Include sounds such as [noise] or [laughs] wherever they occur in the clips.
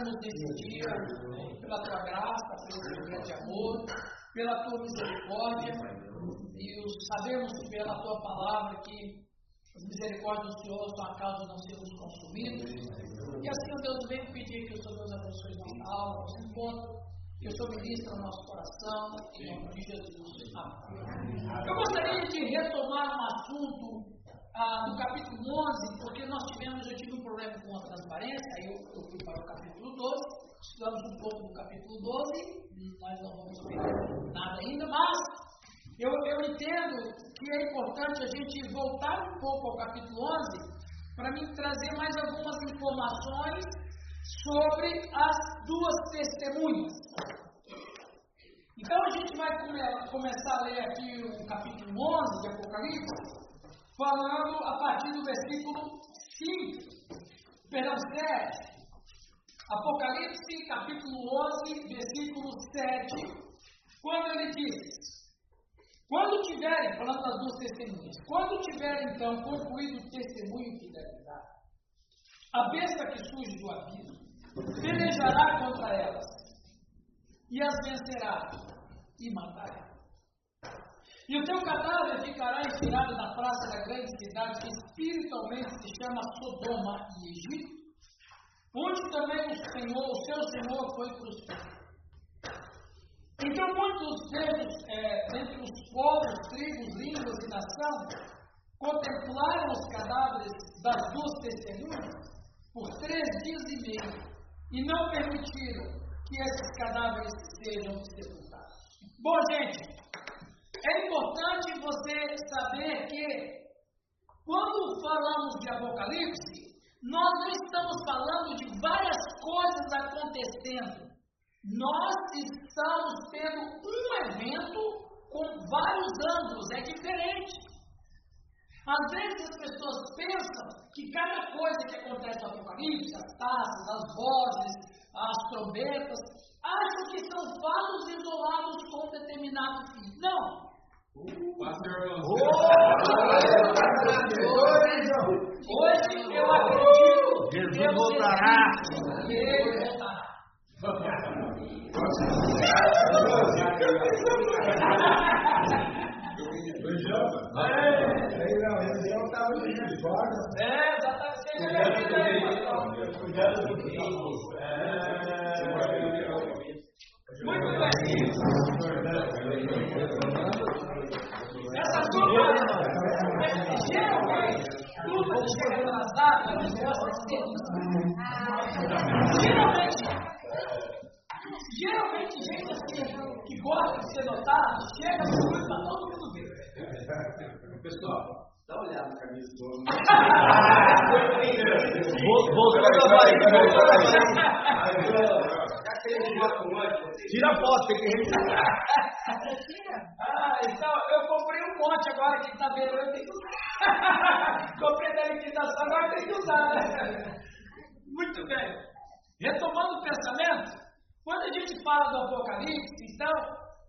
nesse dia, pela tua graça, pelo teu grande amor, pela tua misericórdia, e sabemos pela tua palavra que as misericórdias do Senhor são a causa de não sermos consumidos. E assim, Deus, venho pedir que o Senhor Deus abençoe nossa alma, nosso encontro, que o Senhor ministre o nosso coração, em nome de Jesus. Amém. Eu gostaria de retomar um assunto ah, no capítulo 11, porque nós tivemos, eu tive um problema com a transparência, aí eu, eu fui para o capítulo 12, estudamos um pouco do capítulo 12, nós não vamos ver nada ainda, mas eu, eu entendo que é importante a gente voltar um pouco ao capítulo 11 para mim trazer mais algumas informações sobre as duas testemunhas. Então a gente vai come, começar a ler aqui o capítulo 11 de Apocalipse, falando a partir do versículo 5, perdão, 7. Apocalipse, capítulo 11, versículo 7, quando ele diz: quando tiverem, falando das duas testemunhas, quando tiverem então concluído o testemunho que deve dar, a besta que surge do abismo pelejará contra elas e as vencerá e matará. E o teu cadáver ficará inspirado na praça da grande cidade que espiritualmente se chama Sodoma e Egito, onde também o Senhor, o seu Senhor foi crucificado. Então, muitos deles, é, entre os povos, tribos, línguas e nação, contemplaram os cadáveres das duas testemunhas por três dias e meio e não permitiram que esses cadáveres sejam sepultados. Bom, gente, é importante você saber que quando falamos de Apocalipse, nós não estamos falando de várias coisas acontecendo nós estamos tendo um evento com vários ângulos, é diferente. Às vezes as pessoas pensam que cada coisa que acontece no Apocalipse, as taças, as vozes, as trombetas, acham que são fatos isolados com determinado fim. Não. Hoje eu acredito que Jesus voltará. Muito bem. Essa turma, geralmente, Geralmente, geralmente, gente assim, que gosta de ser notado, chega grupo para todo mundo ver. Pessoal, dá uma olhada na camisa. Tira a foto, tem que registrar. Ah, então eu comprei um monte vendo, eu tenho que usar. comprei da liquidação, agora tem que usar, né? Muito bem. Retomando o pensamento, quando a gente fala do Apocalipse, então,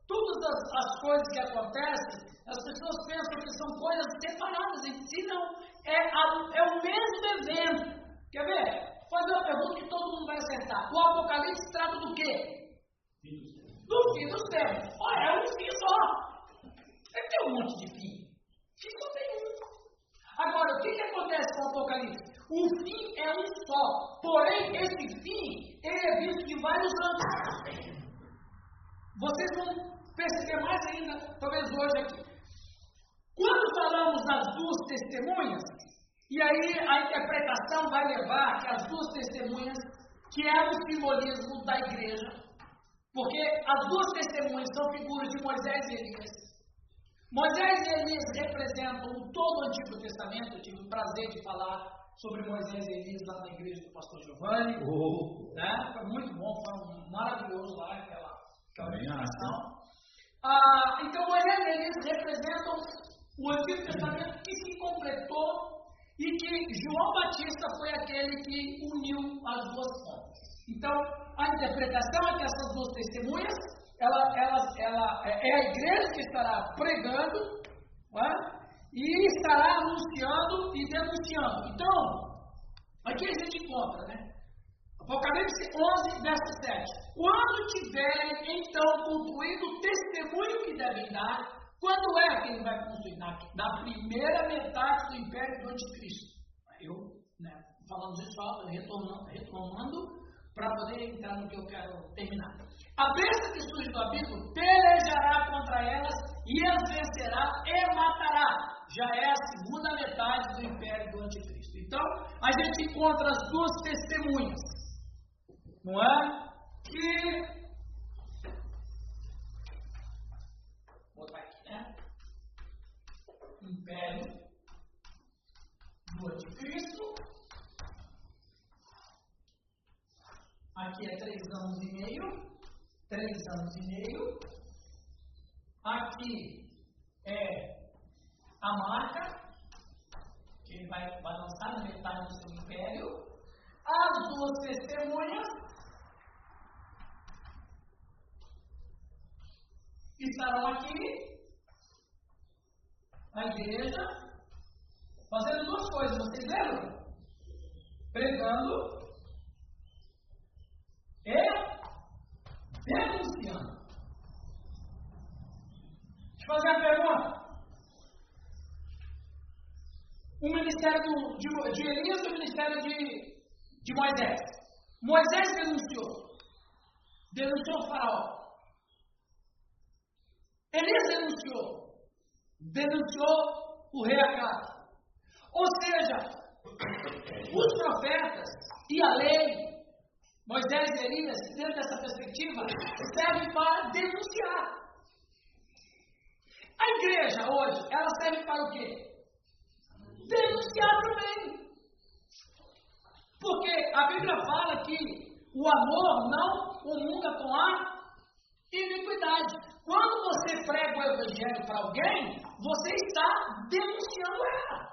todas as, as coisas que acontecem, as pessoas pensam que são coisas separadas em si, não. É, a, é o mesmo evento. Quer ver? Vou fazer uma pergunta que todo mundo vai acertar. O Apocalipse trata do quê? Do fim dos tempos. Olha, é um fim só. Ele tem um monte de fim. Agora, o que, que acontece com o Apocalipse? O fim é um só. Porém, esse fim, ele é visto de vários ângulos. Vocês vão perceber mais ainda, talvez hoje aqui. Quando falamos das duas testemunhas, e aí a interpretação vai levar que as duas testemunhas, que é o simbolismo da igreja, porque as duas testemunhas são figuras de Moisés e Elias. Moisés e Elias representam todo o Antigo Testamento. Eu tive o prazer de falar sobre Moisés e Elias lá na igreja do pastor Giovanni. Oh. Né? Foi muito bom, foi um maravilhoso lá aquela, aquela ministração. Ah, então Moisés e Elias representam o Antigo Testamento que se completou e que João Batista foi aquele que uniu as duas fontes. Então, a interpretação é que essas duas testemunhas, ela, ela, ela é a igreja que estará pregando é? e estará anunciando e denunciando. Então, aqui a gente encontra, né? Apocalipse 11, verso 7. Quando tiverem então concluído o testemunho que devem dar, quando é que ele vai construir? Na, na primeira metade do império do anticristo. Eu, né, falando isso, retornando, retomando, para poder entrar no que eu quero terminar. A besta que surge do abismo pelejará contra elas e as vencerá e matará. Já é a segunda metade do império do anticristo. Então, a gente encontra as duas testemunhas não é? Que. Vou botar aqui, né? Império do Anticristo. Aqui é três anos e meio. Três anos e meio. Aqui é a marca, que ele vai, vai lançar na metade do seu império. As duas testemunhas estarão aqui na igreja fazendo duas coisas, vocês lembram? Pregando e denunciando. Deixa eu fazer a pergunta. O ministério de, de Elias e o ministério de, de Moisés. Moisés denunciou. Denunciou o faraó. Elias denunciou. Denunciou o rei Acabe. Ou seja, os profetas e a lei, Moisés e Elias, dentro dessa perspectiva, servem para denunciar. A igreja hoje, ela serve para o quê? Denunciar também. Porque a Bíblia fala que o amor não comunga com a iniquidade. Quando você prega o evangelho para alguém, você está denunciando ela.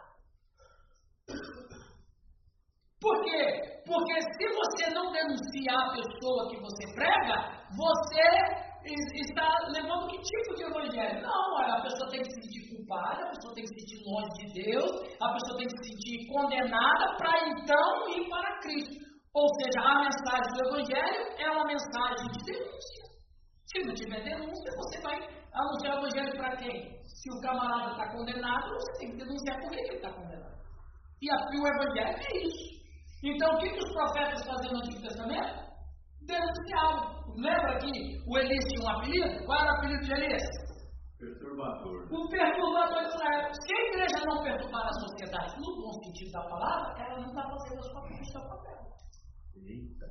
Por quê? Porque se você não denuncia a pessoa que você prega, você está levando que tipo de evangelho? Não, a pessoa tem que se sentir culpada, a pessoa tem que se sentir longe de Deus, a pessoa tem que se sentir condenada para então ir para Cristo. Ou seja, a mensagem do evangelho é uma mensagem de denúncia. Se não tiver denúncia, você vai anunciar o evangelho para quem? Se o camarada está condenado, você tem que denunciar por que ele está condenado. E o evangelho é isso. Então, o que, que os profetas faziam no Antigo Testamento? Denunciavam. Lembra que o Elias tinha um apelido? Qual era o apelido de Elias? Perturbador. O perturbador de Israel. Se a igreja não perturbar a sociedade no bom sentido da palavra, ela não está fazendo parte do papel. Eita.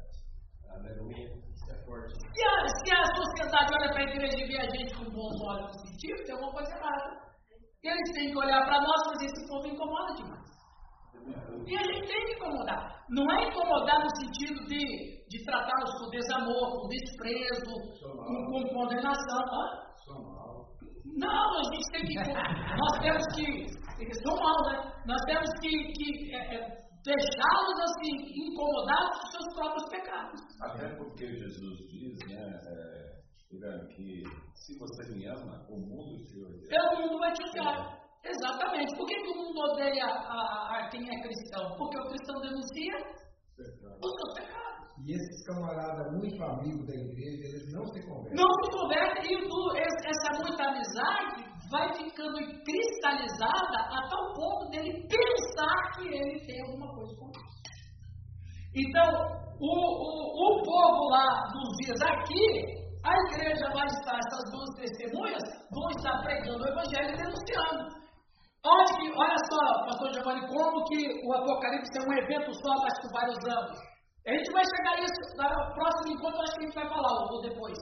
Aleluia. Se a, se a sociedade olha para a igreja e vê a gente com bons olhos positivos, tem alguma coisa errada. Eles têm que olhar para nós e dizer: esse povo incomoda demais. E a gente tem que incomodar. Não é incomodar no sentido de, de tratá-los com desamor, com desprezo, com, com, condenação. Não, a gente tem que. nós temos que. São mal, né? Nós temos que, que é, é, deixá-los assim, incomodados com seus próprios pecados. Até porque Jesus diz, né, é, que se você me ama, o mundo te. O mundo vai te odiar. Exatamente. Por que, que, o mundo odeia a, a, quem é cristão? Porque o cristão denuncia os seus pecados. E esses camaradas muito amigos da igreja, eles não se convertem. Não se convertem e essa muita amizade vai ficando cristalizada a tal ponto dele pensar que ele tem alguma coisa com isso. Então, o, o, o povo lá dos dias aqui, a igreja vai estar, essas duas testemunhas vão estar pregando o evangelho e denunciando. Onde que, olha só, pastor Giovanni, como que o Apocalipse é um evento só, mas com vários anos. A gente vai chegar a isso no próximo encontro, acho que a gente vai falar ou depois.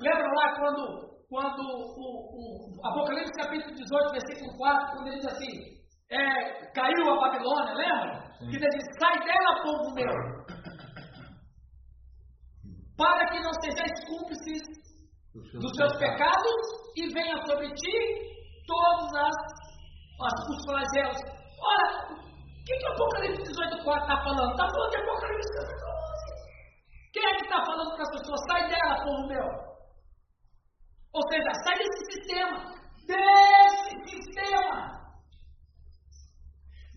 Lembra lá quando quando o, o Apocalipse capítulo 18, versículo 4, quando ele diz assim, é, caiu a Babilônia, lembra? Sim. Que ele diz, sai dela, povo meu, para que não sejais cúmplices dos seus pecados e venha sobre ti todos as, as, os flagelos. Ora, o que, que Apocalipse 18, 4 está falando? Está falando de Apocalipse 18, 11. Quem é que está falando para as pessoas? Sai dela, povo meu. Ou seja, sai desse sistema. Desse sistema.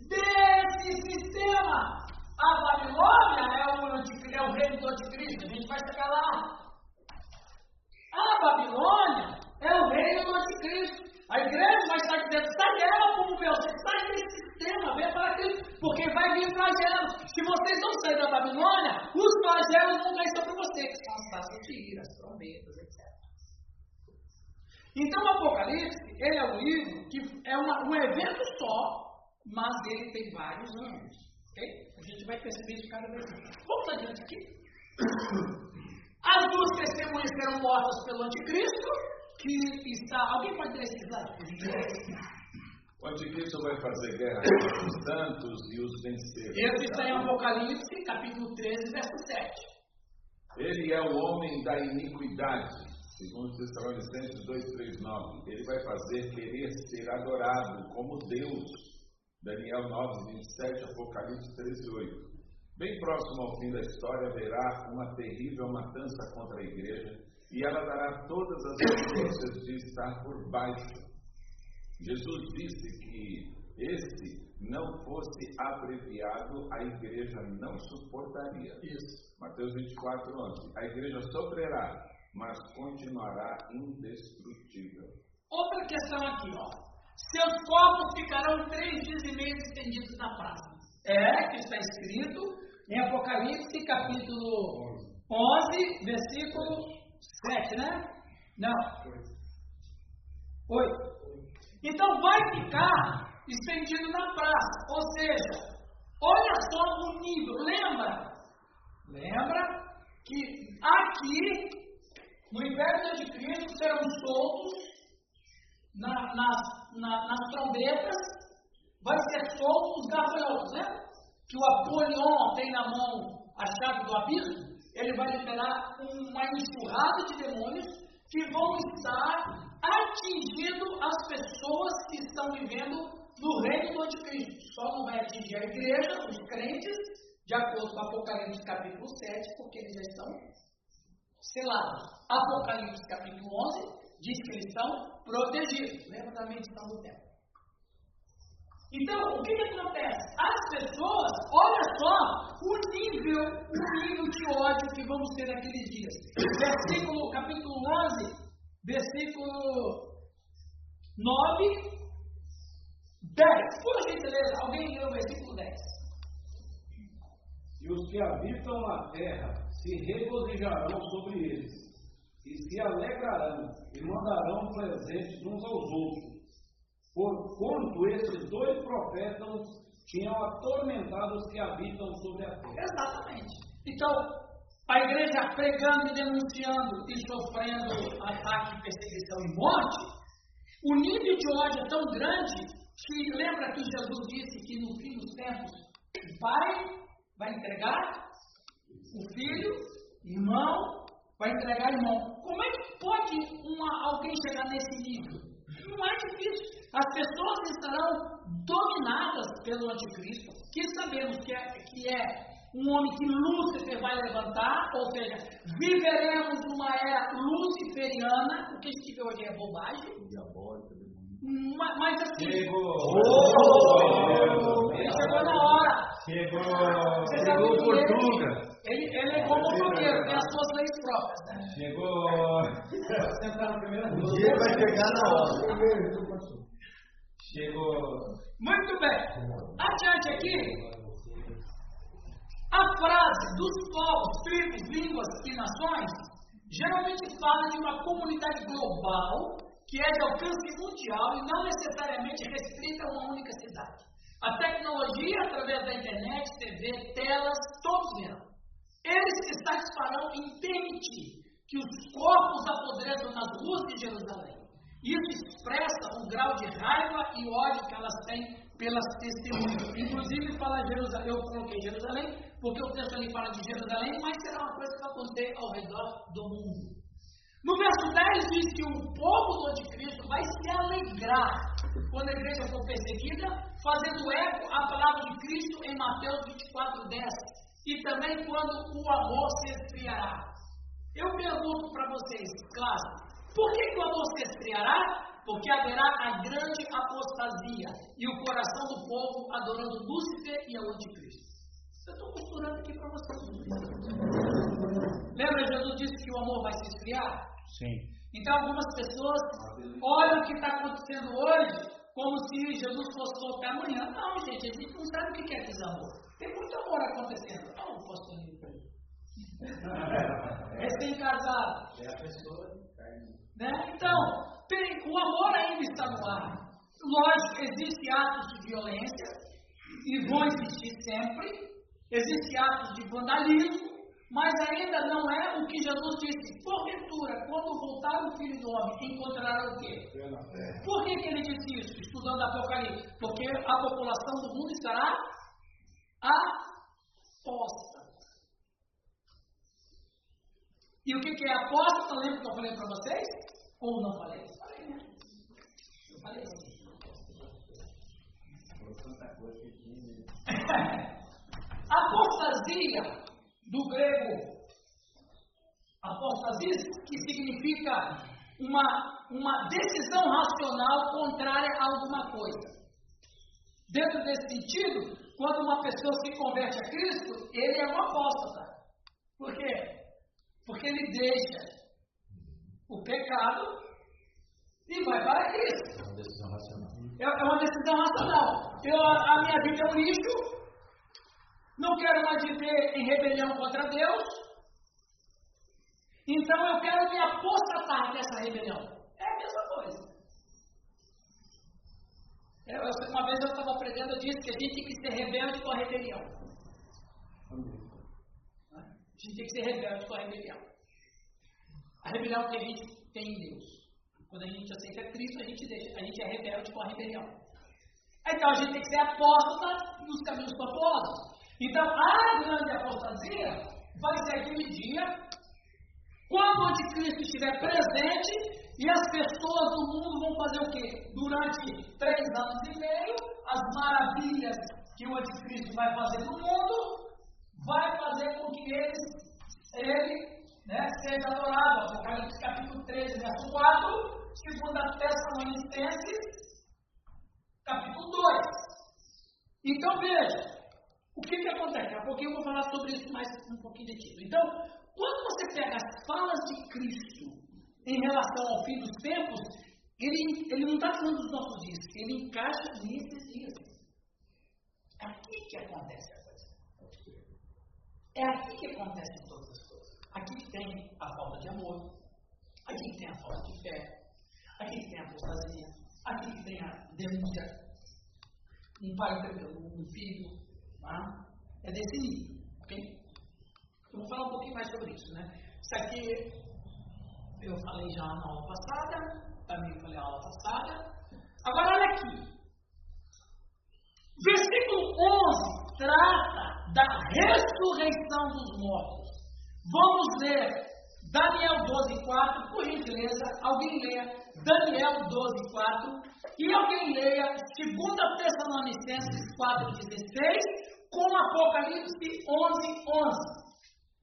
Desse sistema. A Babilônia é o, é o reino do anticristo. A gente vai chegar lá. A Babilônia é o reino do anticristo. A igreja vai estar dizendo, sai dela como meu, sai desse sistema, vem para Cristo, porque vai vir flagelos. Se vocês não saírem da Babilônia, os flagelos vão cair sobre vocês, que são as taças de ira, as trombetas, etc. Então o Apocalipse, ele é um livro que é uma, um evento só, mas ele tem vários anos. Okay? A gente vai perceber isso cada vez. Vamos adiante aqui. [coughs] As duas testemunhas serão mortas pelo anticristo, que está. Alguém pode ler esse slide? O anticristo vai fazer guerra com os santos e os vencer. Esse está em Apocalipse, capítulo 13, verso 7. Ele é o homem da iniquidade, segundo Tessalonicenses 2,39. Ele vai fazer querer ser adorado como Deus. Daniel 9, 27, Apocalipse 13, 8. Bem próximo ao fim da história, haverá uma terrível matança contra a igreja e ela dará todas as evidências de estar por baixo. Jesus disse que esse não fosse abreviado, a igreja não suportaria. Isso. Mateus 24, 11. A igreja sofrerá, mas continuará indestrutível. Outra questão aqui, ó. Seus corpos ficarão três dias e meio estendidos na praça. É, que está escrito, em Apocalipse, capítulo 11, versículo 7, né? Não. 8. Então vai ficar estendido na praça. Ou seja, olha só o nível. Lembra? Lembra que aqui, no inverno de Cristo, serão soltos na, nas, na, nas trombetas, vai ser soltos os gafanhotos, né? que o Apolion tem na mão a chave do abismo, ele vai liberar uma enxurrada de demônios que vão estar atingindo as pessoas que estão vivendo no reino do anticristo. Só não vai atingir a igreja, os crentes, de acordo com Apocalipse capítulo 7, porque eles já estão selados. Apocalipse capítulo 11 diz que eles estão protegidos. Lembra da medição do tempo. Então, o que, que acontece? As pessoas, olha só o nível, o nível de ódio que vamos ter naqueles dias. Versículo, capítulo 11, versículo 9, 10. Por gentileza, alguém lê o versículo 10. E os que habitam na terra se regozijarão sobre eles, e se alegrarão, e mandarão presentes uns aos outros porquanto esses dois profetas tinham atormentado os que habitam sobre a terra. Exatamente. Então, a igreja pregando e denunciando e sofrendo ataque, perseguição e morte, o nível de ódio é tão grande que lembra que Jesus disse que no fim dos tempos o pai vai entregar o filho, irmão, vai entregar irmão. Como é que pode uma, alguém chegar nesse nível? Não é difícil. As pessoas estarão dominadas pelo anticristo, que sabemos que é, que é um homem que Lúcifer vai levantar, ou seja, viveremos numa era luciferiana, o que a gente vê hoje é bobagem. Diabólica. Mas, mas assim. Chegou! Oh, ele chegou na hora. Chegou! Chegou ele- Portuga! Ele, ele é como motoqueiro, tem as suas leis próprias, né? Chegou! Sentar O dia vai chegar na hora. Chegou! Muito bem. Adiante aqui. A frase dos povos, tribos, línguas e nações geralmente fala de uma comunidade global que é de alcance mundial e não necessariamente restrita a uma única cidade. A tecnologia, através da internet, TV, telas, todos verão. Eles se satisfarão em permitir que os corpos apodreçam nas ruas de Jerusalém. Isso expressa o grau de raiva e ódio que elas têm pelas testemunhas. Inclusive, fala Jerusalém, eu coloquei Jerusalém, porque o texto ali fala de Jerusalém, mas será uma coisa que vai acontecer ao redor do mundo. No verso 10 diz que o povo do anticristo vai se alegrar quando a igreja for perseguida, fazendo eco à palavra de Cristo em Mateus 24, 10. E também quando o amor se esfriará. Eu pergunto para vocês, claro, por que, que o amor se esfriará? Porque haverá a grande apostasia e o coração do povo adorando Lúcifer e ao anticristo. Eu estou costurando aqui para vocês. Lembra, Jesus disse que o amor vai se esfriar? Sim. Então, algumas pessoas olham o que está acontecendo hoje como se Jesus fosse voltar amanhã. Não, gente, a gente não sabe o que é desamor. Tem muito amor acontecendo. Não, posso [laughs] Recém-casado. É a pessoa. Né? Então, tem, o amor ainda está no ar. Lógico, existem atos de violência e vão existir sempre. Existem atos de vandalismo, mas ainda não é o que Jesus disse. Porventura, quando voltar o Filho do Homem, encontrará o quê? Por que, que ele disse isso? Estudando Apocalipse. Porque a população do mundo estará aposta. E o que, que é aposta? Lembra que eu falei para vocês? Ou não falei? Falei, né? Eu falei assim. [laughs] Apostasia, do grego apostasia, que significa uma, uma decisão racional contrária a alguma coisa. Dentro desse sentido, quando uma pessoa se converte a Cristo, ele é um apóstata. Por quê? Porque ele deixa o pecado e vai para Cristo. É uma decisão racional. É uma decisão racional. Eu, a minha vida é um lixo, não quero mais viver em rebelião contra Deus, então eu quero me apostatar dessa rebelião. É a mesma coisa. Eu, uma vez eu estava aprendendo, eu disse que a gente tem que ser rebelde com a rebelião. A gente tem que ser rebelde com a rebelião. A rebelião que a gente tem em Deus. Quando a gente aceita Cristo, a gente, deixa, a gente é rebelde com a rebelião. Então a gente tem que ser apóstata nos caminhos proposos. Então a grande apostasia vai ser aquele dia quando o anticristo estiver presente e as pessoas do mundo vão fazer o quê? Durante três anos e meio, as maravilhas que o anticristo vai fazer no mundo, vai fazer com que eles, ele né, seja adorado. Apocalipse capítulo 13, verso 4, segunda Tessalonicenses, capítulo 2. Então veja, o que, que acontece? Daqui a pouquinho eu vou falar sobre isso mais um pouquinho de tempo. Então, quando você pega as falas de Cristo em relação ao fim dos tempos, ele, ele não está falando dos nossos dias, ele encaixa nesses dias. É aqui que acontece a coisa. É aqui que acontecem todas as coisas. Aqui que tem a falta de amor, aqui que tem a falta de fé, aqui que tem a apostasia, aqui que tem a denúncia. Um pai perdeu um filho, tá? é desse nível, ok? Eu vou falar um pouquinho mais sobre isso, né? Isso aqui eu falei já na aula passada, também falei na aula passada. Agora olha aqui. Versículo 11 trata da ressurreição dos mortos. Vamos ler Daniel 12, 4, por gentileza, alguém leia Daniel 12, 4 e alguém leia 2 Tessalonicenses 4, 16 com Apocalipse 11, 11.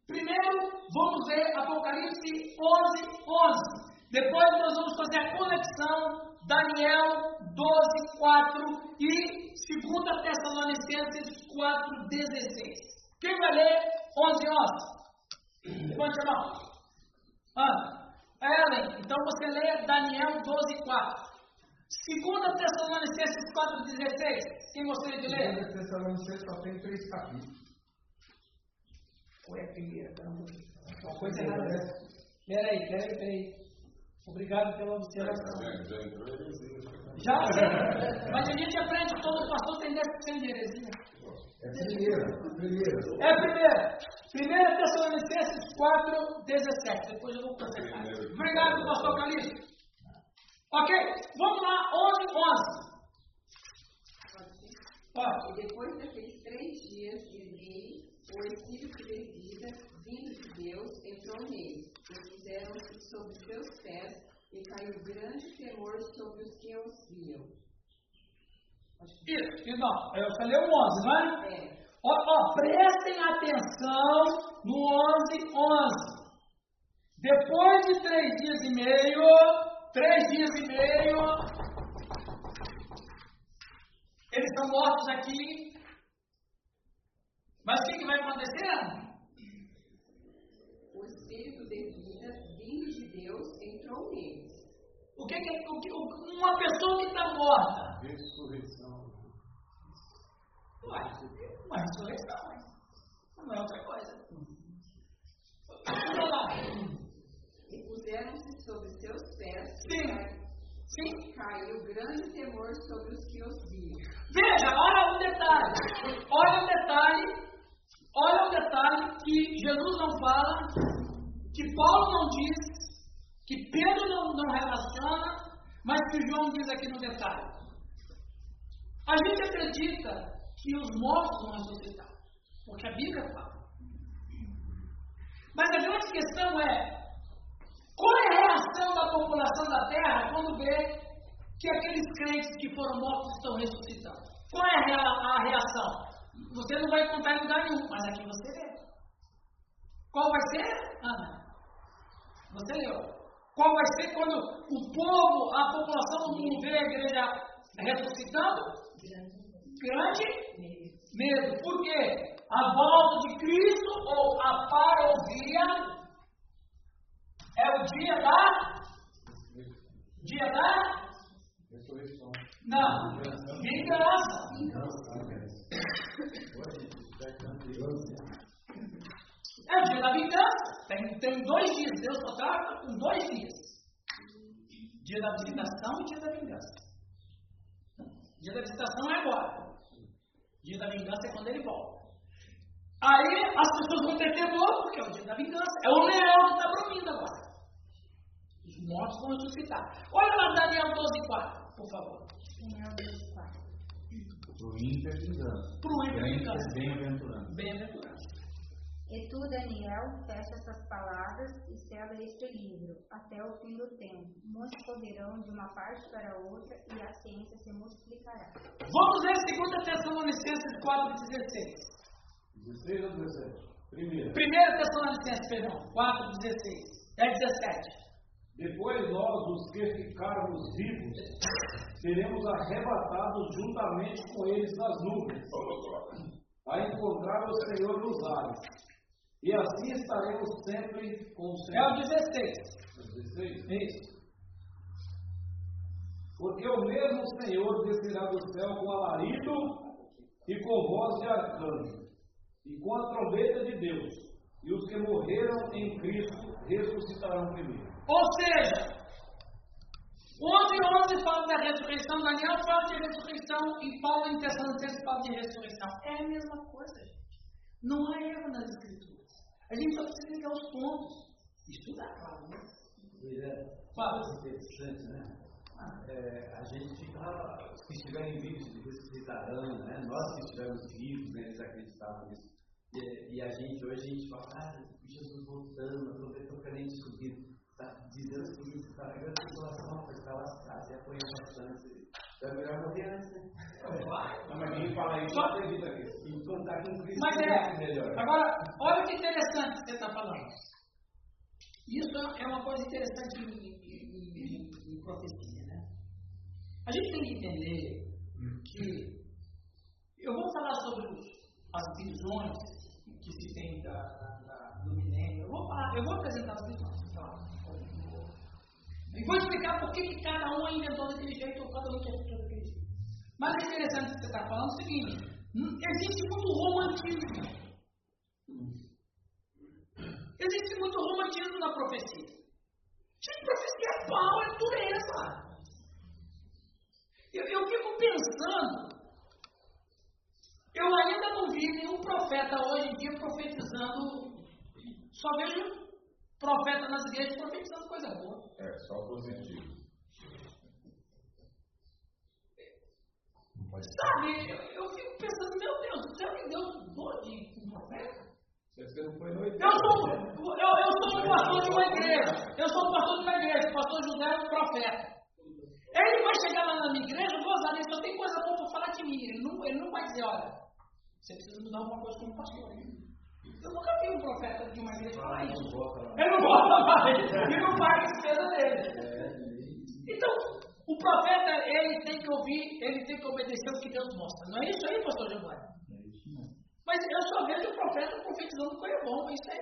Primeiro, vamos ver Apocalipse 11, 11. Depois nós vamos fazer a conexão Daniel 12, 4 e 2 Tessalonicenses 4, 16. Quem vai ler 11, 11? Levante a mão. Ah, Ellen, então você lê Daniel 12, 4. 2 Tessalonicenses 4, 16. Quem gostaria de ler? 2 Tessalonicenses só tem três capítulos. Ou é a primeira? Uma coisa errada. Peraí, peraí, peraí. Obrigado pela observação. Já, mas a gente aprende, todo pastor tem dessa sem heresia. É primeira, primeira. É a primeira. Primeira Tessalonicenses 4, 17. Depois eu vou consertar. Obrigado, pastor Calixto. Ok, vamos lá, 11, 11. Pode. E depois daqueles três dias e meio, o Espírito de vida, vindo de Deus, entrou neles, e puseram-se sobre seus pés, e caiu grande temor sobre os que os viam. Isso, então, eu falei o 11, não é? É, Ó, ó, prestem atenção no 11, 11. Depois de três dias e meio, três dias e meio, eles são mortos aqui. Mas o que, que vai acontecer? O espírito de vida vindo de Deus entrou neles. O que, que, o que uma pessoa que está morta? Ressurreição. Ué, uma ressurreição, não é outra coisa. E puseram-se sobre seus pés. Sim. Cai- Sim. caiu grande temor sobre os que os viam. Veja, olha um detalhe. Olha um detalhe. Olha um detalhe que Jesus não fala, que Paulo não diz, que Pedro não, não relaciona, mas que João diz aqui no detalhe. A gente acredita que os mortos vão ressuscitar, porque a Bíblia fala. Mas a grande questão é: qual é a reação da população da terra quando vê que aqueles crentes que foram mortos estão ressuscitando? Qual é a rea- a reação? Você não vai contar em lugar nenhum, mas aqui você vê. Qual vai ser, Ana? Você leu. Qual vai ser quando o povo, a população do mundo vê a igreja ressuscitando? Grande medo. Por quê? A volta de Cristo ou a parousia é o dia da. Dia da. Ressurreição. Não. Vingança. É o dia da vingança. Tem, tem dois dias. Deus só trata com dois dias: dia da visitação e dia da vingança. Dia da visitação é agora. Dia da vingança é quando ele volta. Aí as pessoas vão ter temor, porque é o dia da vingança. É o leão que está dormindo agora. Os mortos vão ressuscitar. Olha lá Daniel 12, 4, por favor. Daniel 12, 4. Pro ímpio é vingança. Pro ímpio é Bem- vingança. Bem-aventurado. Bem-aventurado. E tu, Daniel, fecha essas palavras e sela este livro até o fim do tempo. Muitos poderão de uma parte para outra e a ciência se multiplicará. Vamos ler 2 Tessalonicenses 4,16. 16 ou 17? Primeiro. 1 Tessalonicenses, perdão, 4,16. É 17. Depois nós, os que ficarmos vivos, seremos arrebatados juntamente com eles nas nuvens, a encontrar o Senhor nos ares. E assim estaremos sempre com o É o Senhor. 16. 16. Isso. Porque o mesmo Senhor descerá do céu com alarido e com voz de arcanjo, e com a trombeta de Deus, e os que morreram em Cristo ressuscitarão primeiro. Ou seja, 11 11 fala da ressurreição, Daniel fala de ressurreição e Paulo em Tessalonicenses fala de ressurreição. É a mesma coisa, gente. Não há erro nas escrituras. A gente só precisa ligar os pontos. Estudar, claro, né? Fala. interessante, né? É, a gente fica, os que estiverem vivos ressuscitarão, né? Nós que estivermos vivos, né? Eles acreditavam nisso. E, e a gente, hoje, a gente fala, ah, Jesus voltando, a trombeta crente subindo. Está dizendo o seguinte, está pegando a situação, para estar lascado, e apoiando bastante. Então é melhor morrer antes, né? Não, mas quem fala isso Só- acredita nisso. E contar com Cristo Mas é é. melhor. Agora, olha que interessante que você está falando. Isso é uma coisa interessante em, em- em- em profecia, né? A gente tem que entender que. Eu vou falar sobre as visões que se tem da, da- do milênio. Eu vou, falar, eu vou apresentar visões. Tá? E vou explicar por que que cada um inventou daquele jeito ou cada um quer daquele jeito. Mas é interessante que você está falando o seguinte: hum, existe muito romantismo. Existe muito romantismo na profecia. Gente, profecia é pau, é dureza. Eu, eu fico pensando, eu ainda não vi nenhum profeta hoje em dia profetizando, só vejo profeta nas igrejas profetizando coisa boa. É, só positivo. Sabe, eu, eu fico pensando, meu Deus, será que Deus dou de profeta? Você não foi noite. Eu sou, eu, eu sou um pastor de uma igreja. Eu sou um pastor de uma igreja. O pastor José é um profeta. Ele vai chegar lá na minha igreja, eu vou usar ele, só tem coisa boa para falar de mim. Ele não, ele não vai dizer, olha, você precisa mudar alguma coisa como pastor. Eu nunca vi um profeta de uma igreja falar isso. Ele não volta mais. E não paga a despesa dele. Então, o profeta, ele tem que ouvir, ele tem que obedecer o que Deus mostra. Não é isso aí, pastor Giovanni? Mas eu só vejo foi bom, isso aí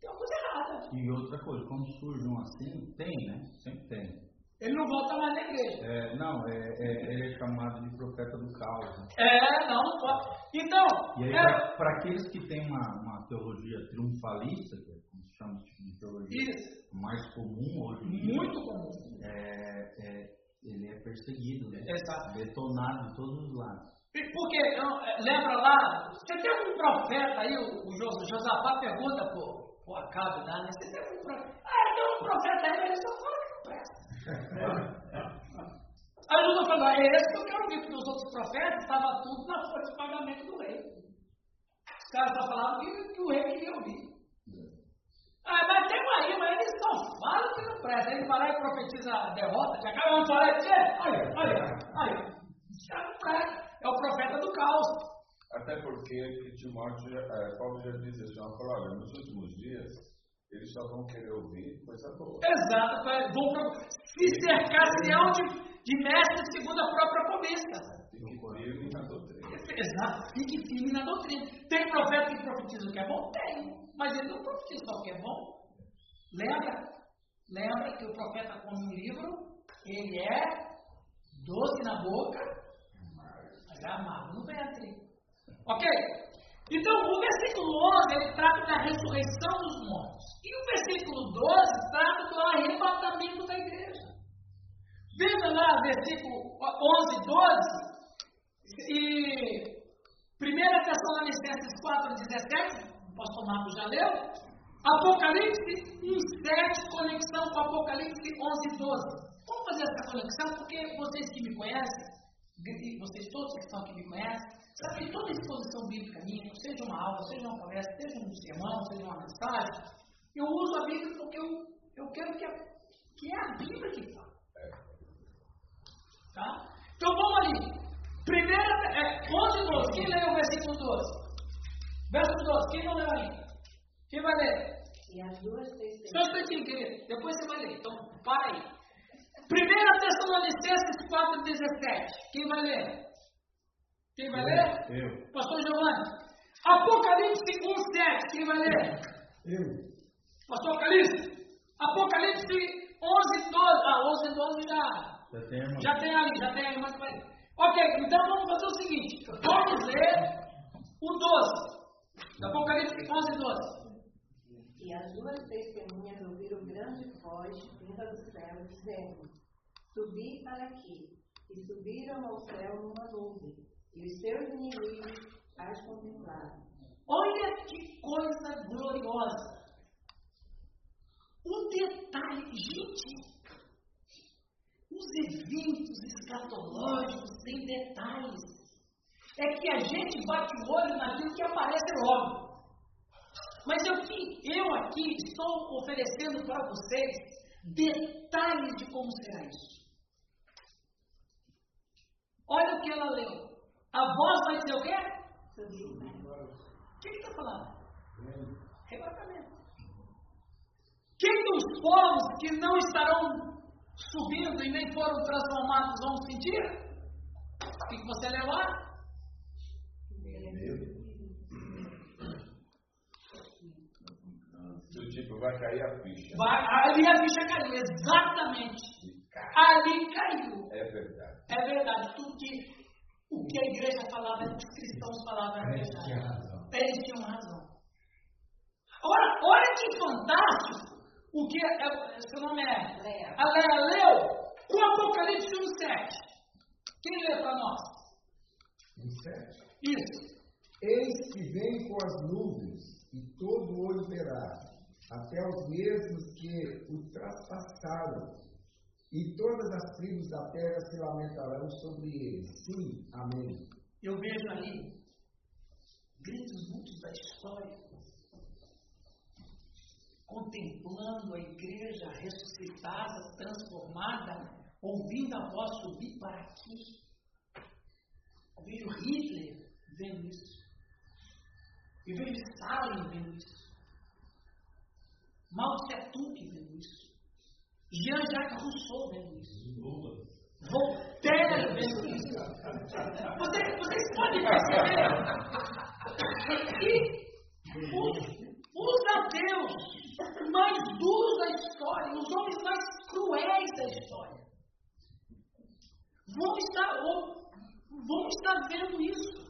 tem uma coisa errada. E outra coisa, quando surge um assim, tem, né? Sempre tem. Ele não volta mais na igreja. É, não, é, é, ele é chamado de profeta do caos. né? É, não, não pode. Então, E aí, é, para aqueles que têm uma, uma teologia triunfalista, que é como se chama esse tipo de teologia isso, mais comum hoje em dia, muito comum. é, é, ele é perseguido, né? Exato. detonado de todos os lados. Porque, não, é, lembra lá, você tem algum profeta aí, o, o Jos- Josafá pergunta pro, pro Acabe lá, né? Você tem algum profeta? Ah, tem um profeta aí, mas ele só fala que não presta. Aí Josafá falou, é esse que eu quero ouvir, porque os outros profetas estavam tudo na folha de pagamento do rei. Os caras só falavam que, o rei queria ouvir. Ah, mas tem uma aí, mas eles só falam que não presta. Ele vai lá e profetiza a derrota, já acaba de falar aqui, olha, olha, olha. Cara não presta. É o profeta do caos. Até porque que Timóteo, já- eh, Paulo já diz ó, falou, olha, nos últimos dias, eles só vão querer ouvir coisa boa. Exato, vai- vão se cercar-se-ão de, de mestres segundo a própria promessa. Fique firme na doutrina. Exato, fique firme na doutrina. Tem profeta que profetiza o que é bom? Tem, mas ele não profetiza só o que é bom. Lembra? Lembra que o profeta come um livro, ele é doce na boca, mas é amargo no ventre. Ok? Então, o versículo 11 ele trata da ressurreição dos mortos. E o versículo 12 trata do arrebatamento da igreja. Veja lá, versículo 11, 12. E 1 Tessalonicenses 4, 17, o pastor Marcos já leu. Apocalipse 1, 7, conexão com Apocalipse 11, 12. Vamos fazer essa conexão porque vocês que me conhecem, vocês todos que estão aqui me conhecem, sabem que toda exposição bíblica minha, seja uma aula, seja uma palestra, seja um sermão, seja uma mensagem, eu uso a Bíblia porque eu, eu quero que, a, que é a Bíblia que fala. Tá? Então vamos ali. Primeira, é, 11 e 12. Quem leu o versículo 12? Verso 12. Quem não leu ainda? Quem vai ler? E as duas Só um instantinho, querido. Depois você vai ler. Então, para aí. Primeira Tessalonicenses 4, 17. Quem vai ler? Quem vai ler? Eu. Pastor Giovanni. Apocalipse 1, 7. Quem vai ler? Eu. Pastor Calixto. Apocalipse 11, 12. Ah, 11 e 12 já. Já tem uma... Já tem ali, já tem ali, mas vai. Ok, então vamos fazer o seguinte: vamos ler o 12. Apocalipse 11 e 12. E as duas testemunhas ouviram grande voz vinda do céu, dizendo: Subi para aqui. E subiram ao céu numa nuvem, e os seus inimigos as contemplaram. Olha que coisa gloriosa. Um detalhe, gente. Os eventos escatológicos têm detalhes. É que a gente bate o olho naquilo que aparece logo. Mas eu, eu aqui estou oferecendo para vocês detalhes de como será isso. Olha o que ela leu. A voz vai dizer o quê? O que está falando? Arrebatamento. Quem dos povos que não estarão subindo e nem foram transformados vão sentir? O que, que você leu lá? Do tipo, vai cair a ficha. Vai, ali a ficha caiu, exatamente. Ali caiu. É verdade. É verdade, tudo que o que a igreja falava, os cristãos falavam era Eles tinham verdade. razão. Eles tinham razão. Agora, olha que fantástico o que é, seu nome é Léa. a Léa leu com Apocalipse 1,7. Quem lê para nós? Em sete. Isso. Eis que vem com as nuvens, e todo olho verá, até os mesmos que o traspassaram, e todas as tribos da terra se lamentarão sobre ele. Sim, amém. Eu vejo ali grandes muitos da história contemplando a igreja ressuscitada, transformada, ouvindo a voz subir para aqui. Eu vejo Hitler vendo isso. Eu vejo Stalin vendo isso. Mao Tse Tung vendo isso. Jean-Jacques Rousseau vendo isso. Voltaire vendo isso. Vocês, vocês podem perceber que Usa Deus, os mais duros da história, os homens mais cruéis da história. Vão estar, vão estar vendo isso.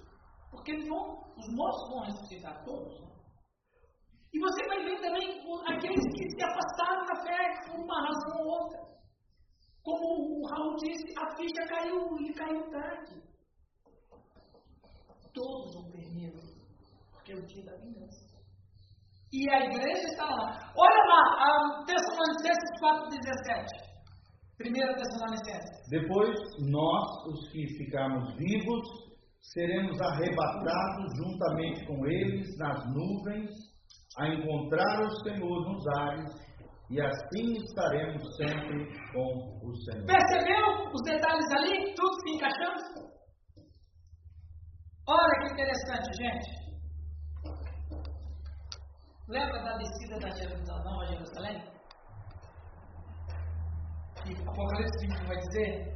Porque vão, os mortos vão ressuscitar todos. E você vai ver também aqueles que se afastaram da fé por uma razão ou outra. Como o Raul disse, a ficha caiu e caiu tarde. Todos vão ter medo, porque é o dia da vingança. E a igreja está lá. Olha lá, a Tessalonicenses 4,17. Primeira Tessalonicenses. Depois, nós, os que ficarmos vivos, seremos arrebatados juntamente com eles nas nuvens a encontrar o Senhor nos ares e assim estaremos sempre com o Senhor. Percebeu os detalhes ali? Tudo se encaixando? Olha que interessante, gente. Lembra da descida da Jerusalém, Nova Jerusalém? Que Apocalipse 20 vai dizer?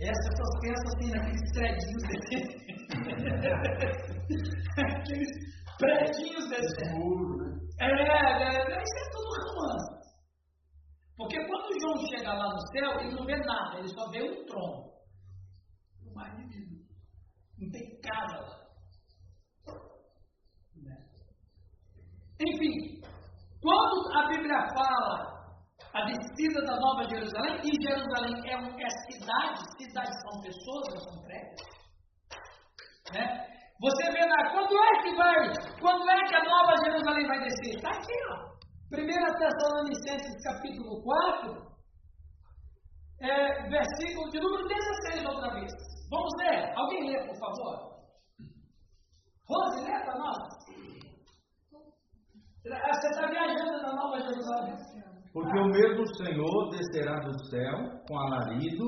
Essa eu só penso assim naqueles predinhos dele. [laughs] Aqueles prédios desse. né? É, é, isso é tudo romance. Porque quando João chega lá no céu, ele não vê nada, ele só vê um trono. O mar divino. Não tem casa lá. Né? Enfim, quando a Bíblia fala a descida da Nova Jerusalém, e Jerusalém é, é cidade, cidades são pessoas, não são prédios. Né? Você vê lá, quando é que vai, quando é que a Nova Jerusalém vai descer? Está aqui, ó. 1 Tessalonicenses capítulo 4, é, versículo de número 16 outra vez. Vamos ler? Alguém lê, por favor? Rose, lê para nós. Você está viajando na Nova Jerusalém. Porque o mesmo Senhor descerá do céu com alarido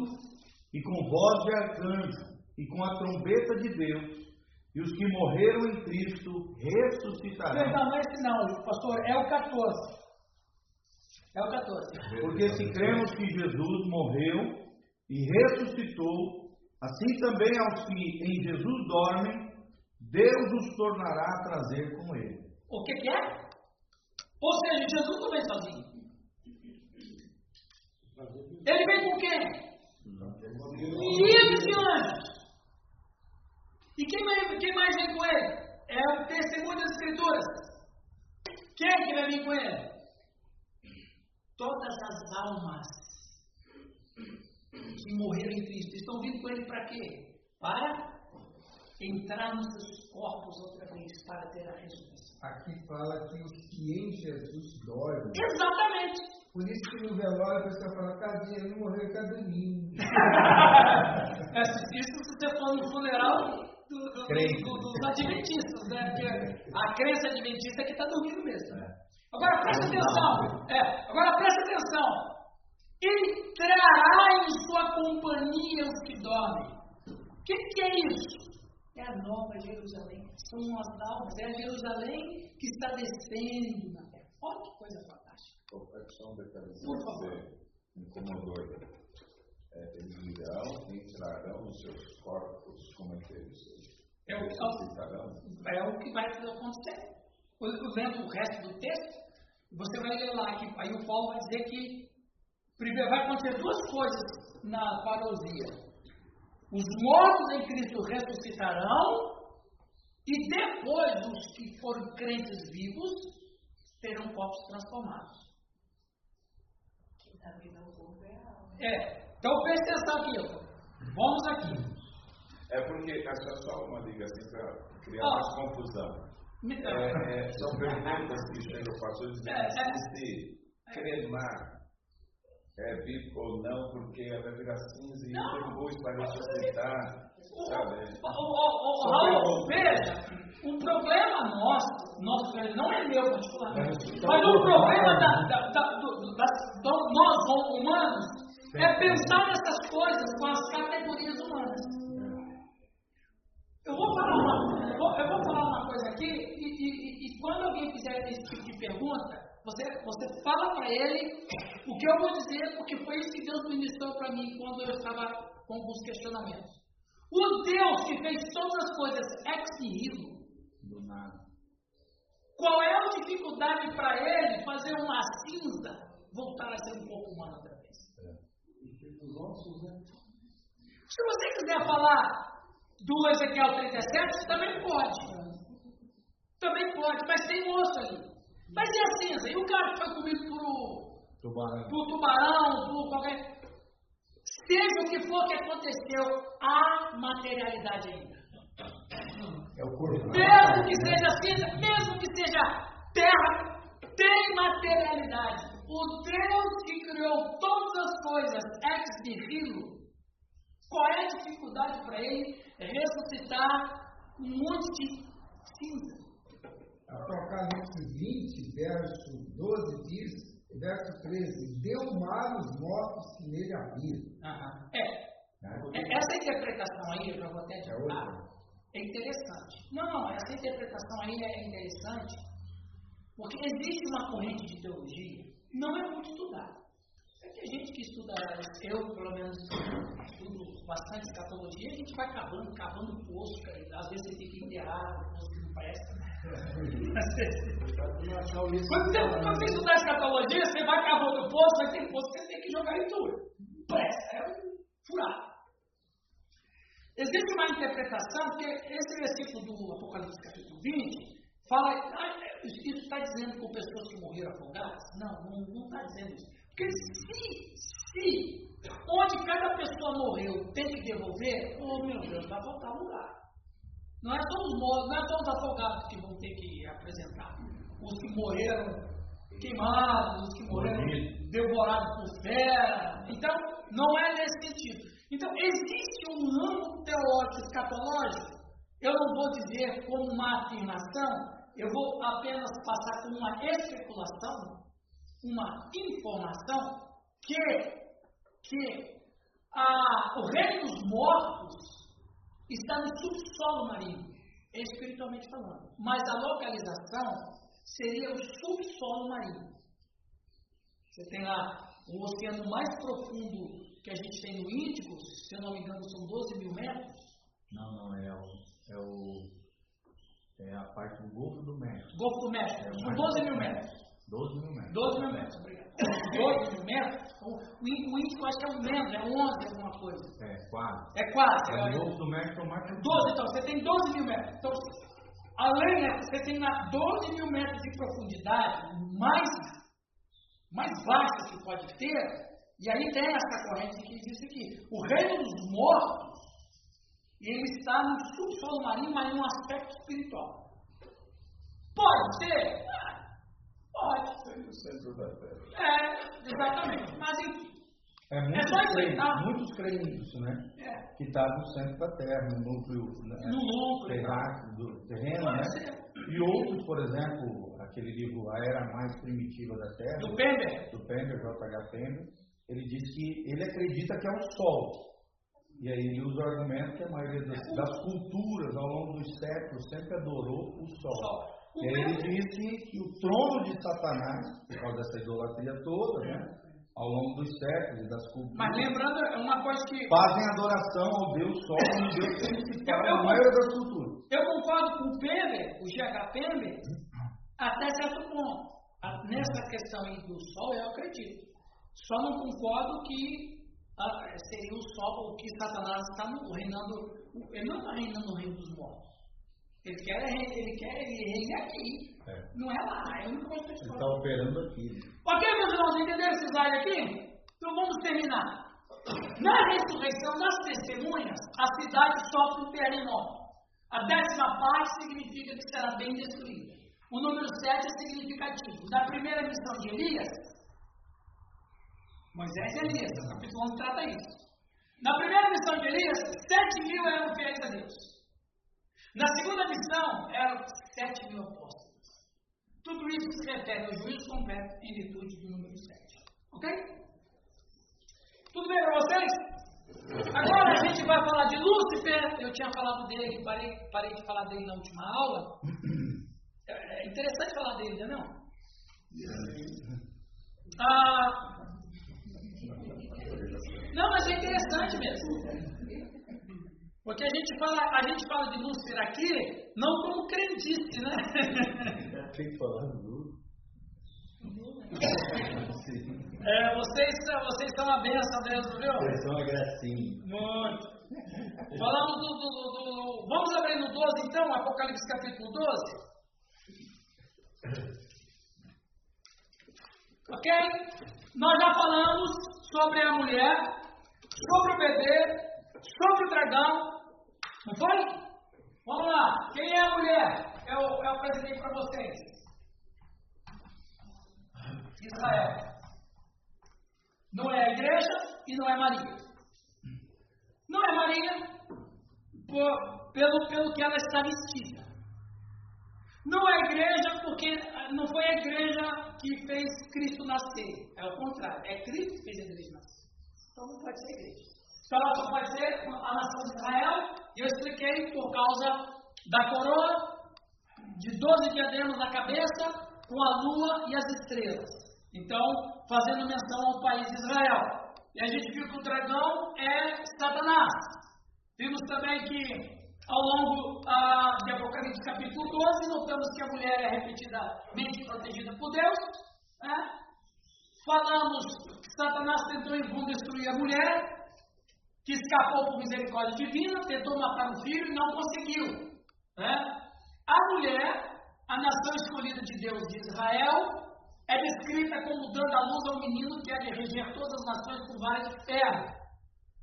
e com voz de arcanjo e com a trombeta de Deus e os que morreram em Cristo ressuscitarão. Perdão, não é esse não, pastor, é o 14. É o 14. Porque se cremos que Jesus morreu e ressuscitou, assim também aos que em Jesus dormem, Deus os tornará a trazer com ele. O que, que é? Ou seja, Jesus não vem sozinho. Ele vem com quem? Milhares de anjos. E quem mais, quem mais vem com ele? É o testemunho das Escrituras. Quem é que vai vir com ele? Todas as almas que morreram em Cristo estão vindo com ele para quê? Para entrar nos seus corpos outra vez, para ter a ressurreição. Aqui fala que os que em Jesus dormem. Exatamente. Por isso que no velório a pessoa fala, cadê? Ele morreu, cadê mim? isso se você for no funeral, do, do, do, dos adventistas, né? Porque a crença adventista é que está dormindo mesmo. Né? Agora presta atenção. É, agora presta atenção. Entrará em sua companhia os que dormem. O que, que é isso? É a nova Jerusalém. São as almas. É a Jerusalém que está descendo na terra. Olha que coisa fantástica. Por favor. Incomodou é, eles virão, entrarão nos seus corpos como aqueles é o, é o que vai acontecer. Lendo o resto do texto, você vai ler lá que aí o Paulo vai dizer que primeiro vai acontecer duas coisas na parousia. Os mortos em Cristo ressuscitarão e depois os que foram crentes vivos terão corpos transformados. É, então preste atenção aqui. Vamos aqui. É porque, é só uma liga assim para criar oh. mais confusão. É, é, são perguntas que chegam ao pastor dizendo é, é. se cremar é bíblico ou não, porque ela vai virar cinza e depois vai ressuscitar. Sabe? Raul, veja, o problema nosso, nosso não é meu particularmente, mas o problema da, da, da, do, da, nós humanos é pensar nessas coisas com as categorias humanas. Eu vou falar uma, eu vou, eu vou falar uma coisa aqui e, e, e, quando alguém fizer esse tipo de pergunta, você, você fala para ele o que eu vou dizer, porque foi isso que Deus ministrou para mim quando eu estava com alguns questionamentos. O Deus que fez todas as coisas ex nihilo, do nada. Qual é a dificuldade para ele fazer uma cinza voltar a ser um pouco humano outra vez? Se você quiser falar do Ezequiel 37, também pode. Também pode, mas tem osso ali. Mas e a cinza? E o cara que foi comido por, Tubarão. por tubarão, por qualquer. Seja o que for que aconteceu, há materialidade ainda. É o corpo. Mesmo que seja cinza, mesmo que seja terra, tem materialidade. O Deus que criou todas as coisas ex nihilo, qual é a dificuldade para ele ressuscitar um monte de cinza? Apocalipse 20, verso 12 diz, verso 13: Deu mar os mortos que nele haviam. Aham. É, Né? é- essa interpretação aí, eu vou até É adiantar, outra. é interessante. Não, não, essa interpretação aí é interessante, porque existe uma corrente de teologia, não é muito estudada. É que a gente que estuda, eu pelo menos estudo bastante escatologia, a gente vai cavando, cavando poço, cara, e às vezes você tem que enterrar o poço que não presta. né? [laughs] Quando você, quando você estudar escatologia, você vai cavando o poço, vai ter poço que você tem que jogar em tudo. Presta, é um furado. Existe uma interpretação, porque esse versículo do Apocalipse capítulo 20 fala, ah, isso está dizendo com pessoas que morreram afogadas? Não, não está dizendo isso. Porque se, se, onde cada pessoa morreu tem que devolver, oh meu Deus, vai faltar lugar. Não é só os mortos, não é só os afogados que vão ter que apresentar. Os que morreram queimados, os que morreram devorados por fera. Então, não é nesse sentido. Então, existe um ramo teológico escatológico. Eu não vou dizer como uma afirmação, eu vou apenas passar como uma especulação, uma informação, que, que a, o reino dos mortos está no subsolo marinho, espiritualmente falando. Mas a localização seria o subsolo marinho. Você tem lá o oceano mais profundo que a gente tem no Índico, se eu não me engano, são 12 mil metros. Não, não, é o. É, o, é a parte do Golfo do México. Golfo do México, são 12 mil metros. 12 mil metros. 12 mil metros, obrigado. 12 mil metros, o, o Índico acho que é um menos, é 11 alguma coisa. É, quase. É quase. É, é, o Golfo do México é o mais 12, então, você tem 12 mil metros. Então, além, né, você tem lá 12 mil metros de profundidade, mais, mais baixa que pode ter, e aí tem essa corrente que diz aqui, o reino dos mortos, ele está no subsolo marinho, mas em um aspecto espiritual. Pode ser? Ah, pode. No centro da terra. É, exatamente. Mas enfim, É, muitos, só creem, tá? muitos creem nisso, né? é, Que está no centro da Terra, no núcleo né, no e tal. terráqueo do terreno, né? Pode ser. E outros, por exemplo, aquele livro A Era Mais Primitiva da Terra, Do Pember. do Pender, J.H. Pender, ele diz que ele acredita que é o Sol. E aí ele usa o argumento que a maioria das, das culturas ao longo dos séculos sempre adorou o Sol. O E aí ele disse que o trono de Satanás, por causa dessa idolatria toda, né? Ao longo dos séculos e das culturas, Mas lembrando, é uma coisa que fazem adoração ao Deus Sol como Deus principal na maioria das culturas. eu concordo com o Pember, o GH Pember, até certo ponto. Nessa questão aí do Sol, eu acredito. Só não concordo que ah, seria o Sol, o que Satanás está no- reinando. Ele não está reinando no reino dos mortos. Ele quer, ele quer ele reina aqui. É. Não é lá, é que eu Ele está operando aqui. Ok, meus irmãos, entenderam esse slide aqui? Então vamos terminar. Na ressurreição das testemunhas, a cidade sofre um terremoto. A décima parte significa que será bem destruída. O número 7 é significativo. Na primeira missão de Elias, Moisés e Elias, o capítulo 11 trata isso. Na primeira missão de Elias, 7 mil eram fiéis a Deus. Na segunda missão, eram 7 mil apóstolos. Tudo isso se refere ao juízo completo em virtude do número 7. Ok? Tudo bem para vocês? Agora a gente vai falar de Lúcifer. Eu tinha falado dele, parei, parei de falar dele na última aula. É interessante falar dele, não é não? Ah, não, mas é interessante mesmo. Porque a gente fala, a gente fala de Lúcifer aqui, não como crendice, né? [laughs] Tem que falar do É, vocês, vocês são uma benção mesmo, viu? Vocês são uma gracinha. Muito. Falamos do, do- do- do- Vamos abrir no 12 então, Apocalipse capítulo 12. Ok? Nós já falamos sobre a mulher, sobre o bebê, sobre o dragão. Não foi? Vamos lá. Quem é a mulher? Eu, eu apresentei para vocês. Israel. Não é a igreja e não é Maria. Não é Maria por- pelo, pelo que ela está vestida. Não é igreja porque ah, não foi a igreja que fez Cristo nascer. É o contrário. É Cristo que fez a igreja nascer. Então não pode ser igreja. Então ela só pode ser a nação de Israel. E eu expliquei por causa da coroa, de 12 diademas na cabeça, com a lua e as estrelas. Então, fazendo menção ao país de Israel. E a gente viu que o dragão é Satanás. Vimos também que ao longo ah, de Apocalipse capítulo 12, notamos que a mulher é repetidamente protegida por Deus. né? Falamos que Satanás tentou em vão destruir a mulher, que escapou por misericórdia divina, tentou matar o filho e não conseguiu. né? A mulher, a nação escolhida de Deus de Israel, é descrita como dando à luz ao menino que há de reger todas as nações vara de ferro.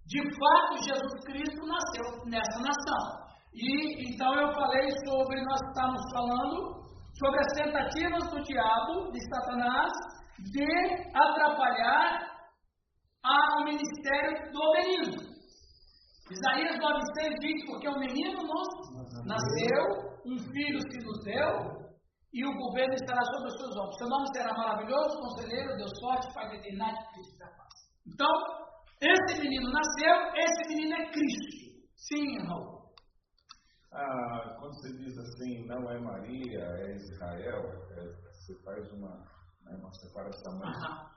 De fato, Jesus Cristo nasceu nessa nação. E então eu falei sobre, nós estamos falando sobre as tentativas do diabo, de Satanás, de atrapalhar o ministério do menino. Isaías 9,6 diz: Porque o menino nos nasceu, um filho se nos deu, e o governo estará sobre os seus ombros. Seu nome será maravilhoso, conselheiro, Deus forte, Pai da eternidade, Cristo da paz. Então, esse menino nasceu, esse menino é Cristo. Sim, Raul. Ah, quando você diz assim, não é Maria, é Israel, é- você faz uma, né, uma separação. Mas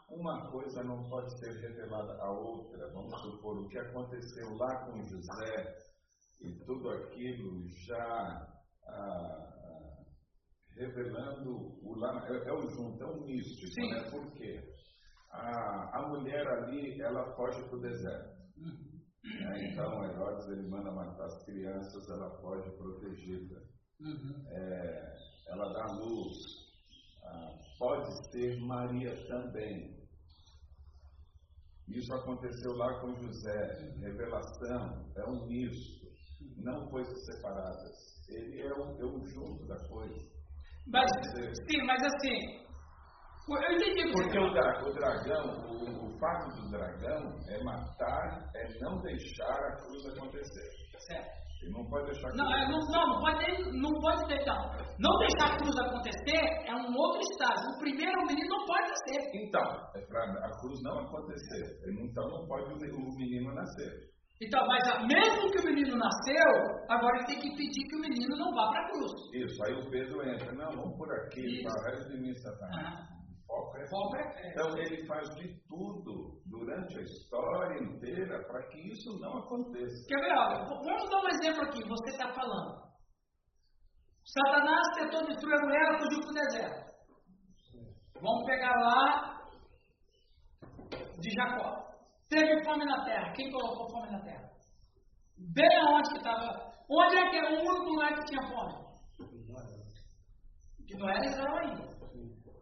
uma coisa não pode ser revelada à outra. Vamos supor, o que aconteceu lá com José e tudo aquilo já ah, revelando o lá. É, é o junto, é o místico, Sim. né? Por quê? A, a mulher ali, ela foge para o deserto. Né? Então, Herodes ele manda matar as crianças, ela foge protegida. É, ela dá luz. Ah, pode ser Maria também. Isso aconteceu lá com José. Revelação é um misto. Não coisas separadas. Ele é o, é o junto da coisa. Mas, sim, mas assim, eu entendi Porque o, dra- o dragão, o, o fato do dragão é matar, é não deixar a cruz acontecer. Certo. Ele não pode deixar a cruz Não, é, não, não, não pode, não pode deixar. Não deixar a cruz acontecer é um outro estágio. O primeiro, o menino não pode nascer. Então, é para a cruz não acontecer. Então não pode o menino nascer. Então, mas mesmo que o menino nasceu, agora ele tem que impedir que o menino não vá para a cruz. Isso, aí o Pedro entra. Não, vamos por aqui, para de mim, Satanás. O foco é foco é- Então ele faz de tudo durante a história inteira para que isso não aconteça. Quer ver? Olha, vamos dar um exemplo aqui. Você está falando. Satanás tentou destruir a mulher, ela fugiu para o deserto. Vamos pegar lá de Jacó. Teve fome na terra. Quem colocou fome na terra? Bem aonde que estava. Onde é que era o único lugar que tinha fome? Que não era Israel ainda.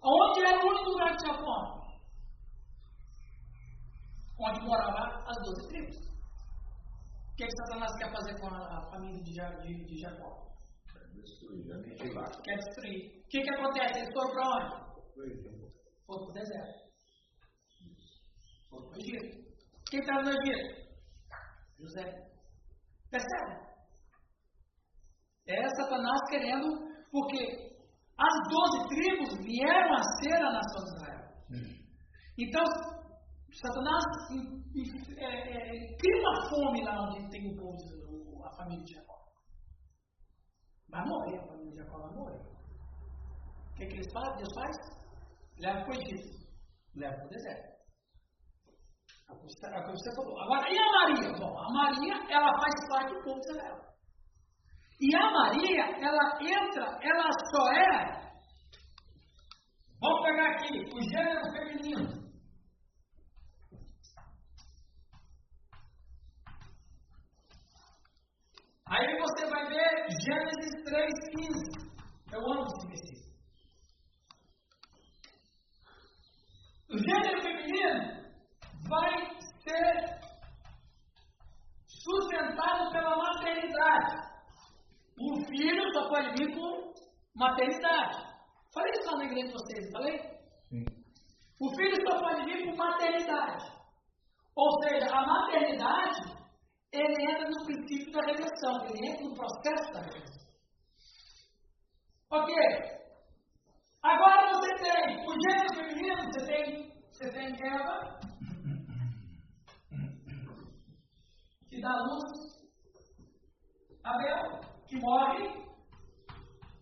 Onde era o único lugar que tinha fome? Onde morava as doze tribos. O que, é que Satanás quer fazer com a, família de, de, de Jacó? Destruir, aniquilar. Quer destruir. O que, que acontece? Eles foram para onde? Foram para o deserto. Foram para o Egito. Quem estava no Egito? José. Percebe? É Satanás querendo, porque as doze tribos vieram a ser a nação de Israel. Então, Satanás é, é, cria uma fome lá onde tem o povo, de- a família de Jacó. Vai morrer, a família de Jacó vai morrer. O que, que eles fazem? Deus faz? Leva para o Egito. Leva para o deserto. É o você- é você falou. Agora, e a Maria? Bom, a Maria, ela faz parte do povo de Israel. E a Maria, ela entra, ela só é Vamos pegar aqui o gênero feminino. Aí você vai ver Gênesis 3,15. Eu amo esse versículo. O gênero feminino vai ser sustentado pela maternidade. O filho só pode vir por maternidade. Falei isso lá na igreja de vocês, falei? Sim. O filho só pode vir por maternidade. Ou seja, a maternidade, ele entra no princípio da redenção, ele entra no processo da redenção. Ok. Agora você tem o gênero feminino, você tem, você tem Eva, que dá luz, Abel, que morre,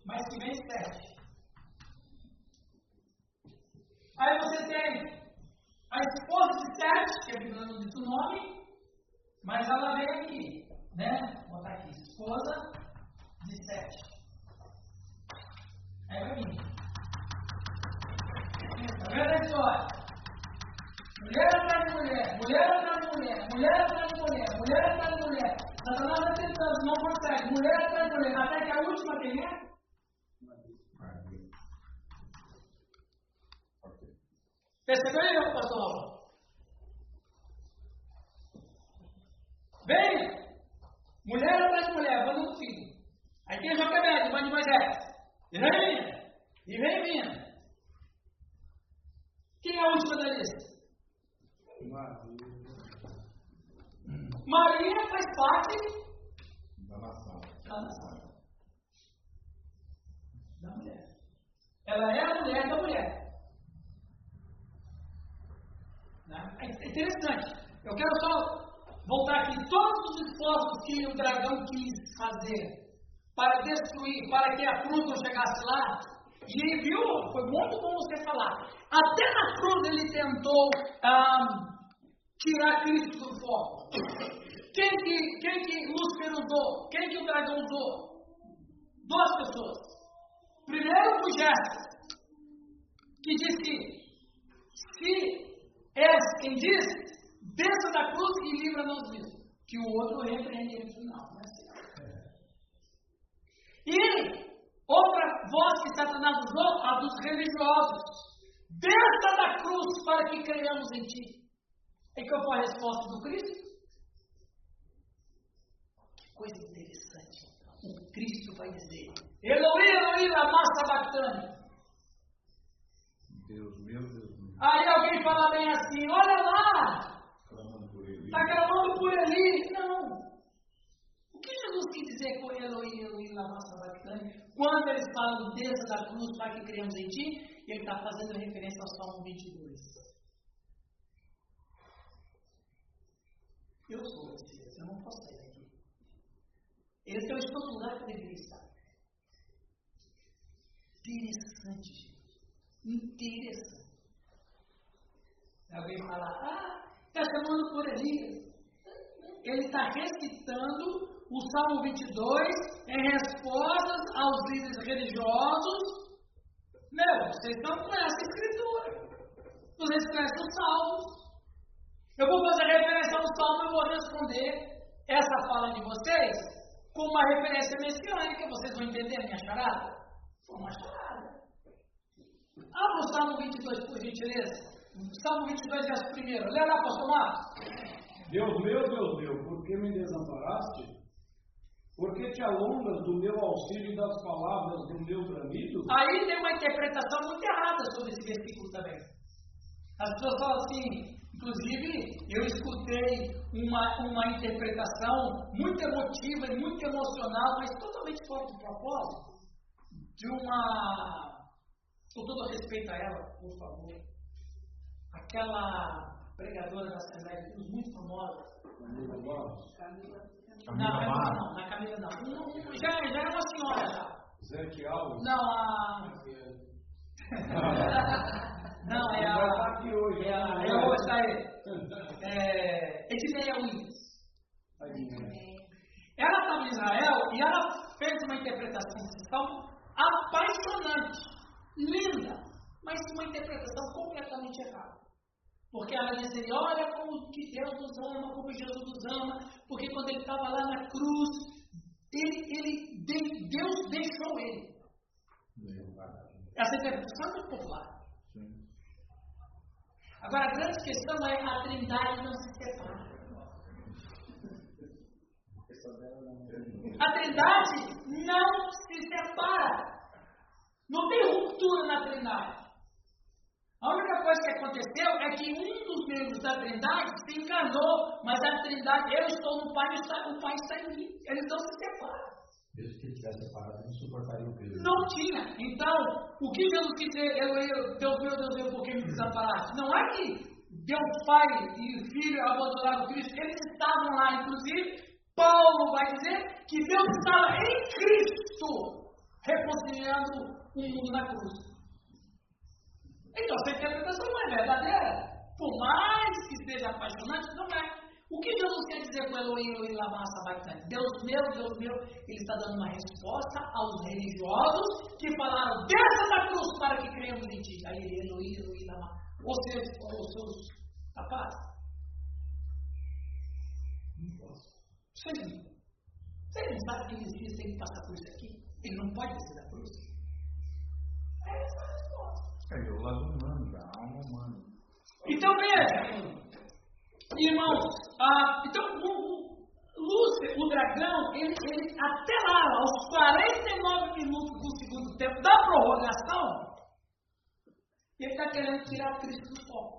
mas que vem sete. Aos líderes religiosos. Meu, vocês não conhecem a Escritura. Vocês conhecem os Salmos. Eu vou fazer referência ao Salmo e vou responder essa fala de vocês com uma referência messiânica. Vocês vão entender minha charada? Foi uma charada. Abra o Salmo 22, por gentileza. Salmo 22, verso 1. Lê lá, pastor Marcos. Deus meu, Deus meu, por que me desamparaste? Por que te alongas do meu auxílio e das palavras do meu bramido? Aí tem uma interpretação muito errada sobre esse versículo também. As pessoas falam assim, inclusive eu escutei uma, uma interpretação muito emotiva e muito emocional, mas totalmente fora de propósito, de uma. Com todo respeito a ela, por favor, aquela pregadora da Assembleia de Deus, muito famosa. Camila Borges, Não, Camila não, na Camila não. Um- Já, já é uma senhora já. Zé Alves. Não, a. [laughs] Não, é a. estar aqui hoje. É a. Eu vou estar aí. [laughs] É. Edneia Williams. Ela estava em Israel e ela fez uma interpretação desse salmo apaixonante, linda, mas uma interpretação completamente errada. Porque ela dizia, olha como que Deus nos ama, como Jesus nos ama, porque quando ele estava lá na cruz, ele, ele, Deus deixou ele. Essa interpretação é muito popular. Agora, a grande questão é a trindade não se separa. A trindade não se separa. Não tem ruptura na trindade. A única coisa que aconteceu é que um dos membros da Trindade se encarnou, mas a Trindade, eu estou no Pai, o Pai está em mim. Eles não se separam. Mesmo que ele tivesse separado, não suportaria o peso. Não tinha. Então, o que Jesus quis dizer, eu, eu, Deus meu, Deus meu, por que me desamparaste? Não é que Deus Pai e Filho abandonaram Cristo, eles estavam lá, inclusive, Paulo vai dizer que Deus estava em Cristo, reconciliando o mundo na cruz. Então, essa interpretação não é verdadeira. Por mais que seja apaixonante, não é. O que Jesus quer dizer com Elohim, Elohim, lama sabachthani? Deus meu, Deus meu, ele está dando uma resposta aos religiosos que falaram, desça da cruz para que creiamos em ti. Aí, Elohim, Elohim, lama. Ou seja, os seus rapazes. Posso. Vocês, vocês não sabem que Messias tem que passar por isso aqui? Ele não pode descer da cruz. É essa a resposta. É o lado humano, da alma humana. Então veja, irmãos, ah, então o, o Lúcifer, o dragão, ele, ele até lá, aos 49 minutos do segundo tempo da prorrogação, ele está querendo tirar Cristo do foco.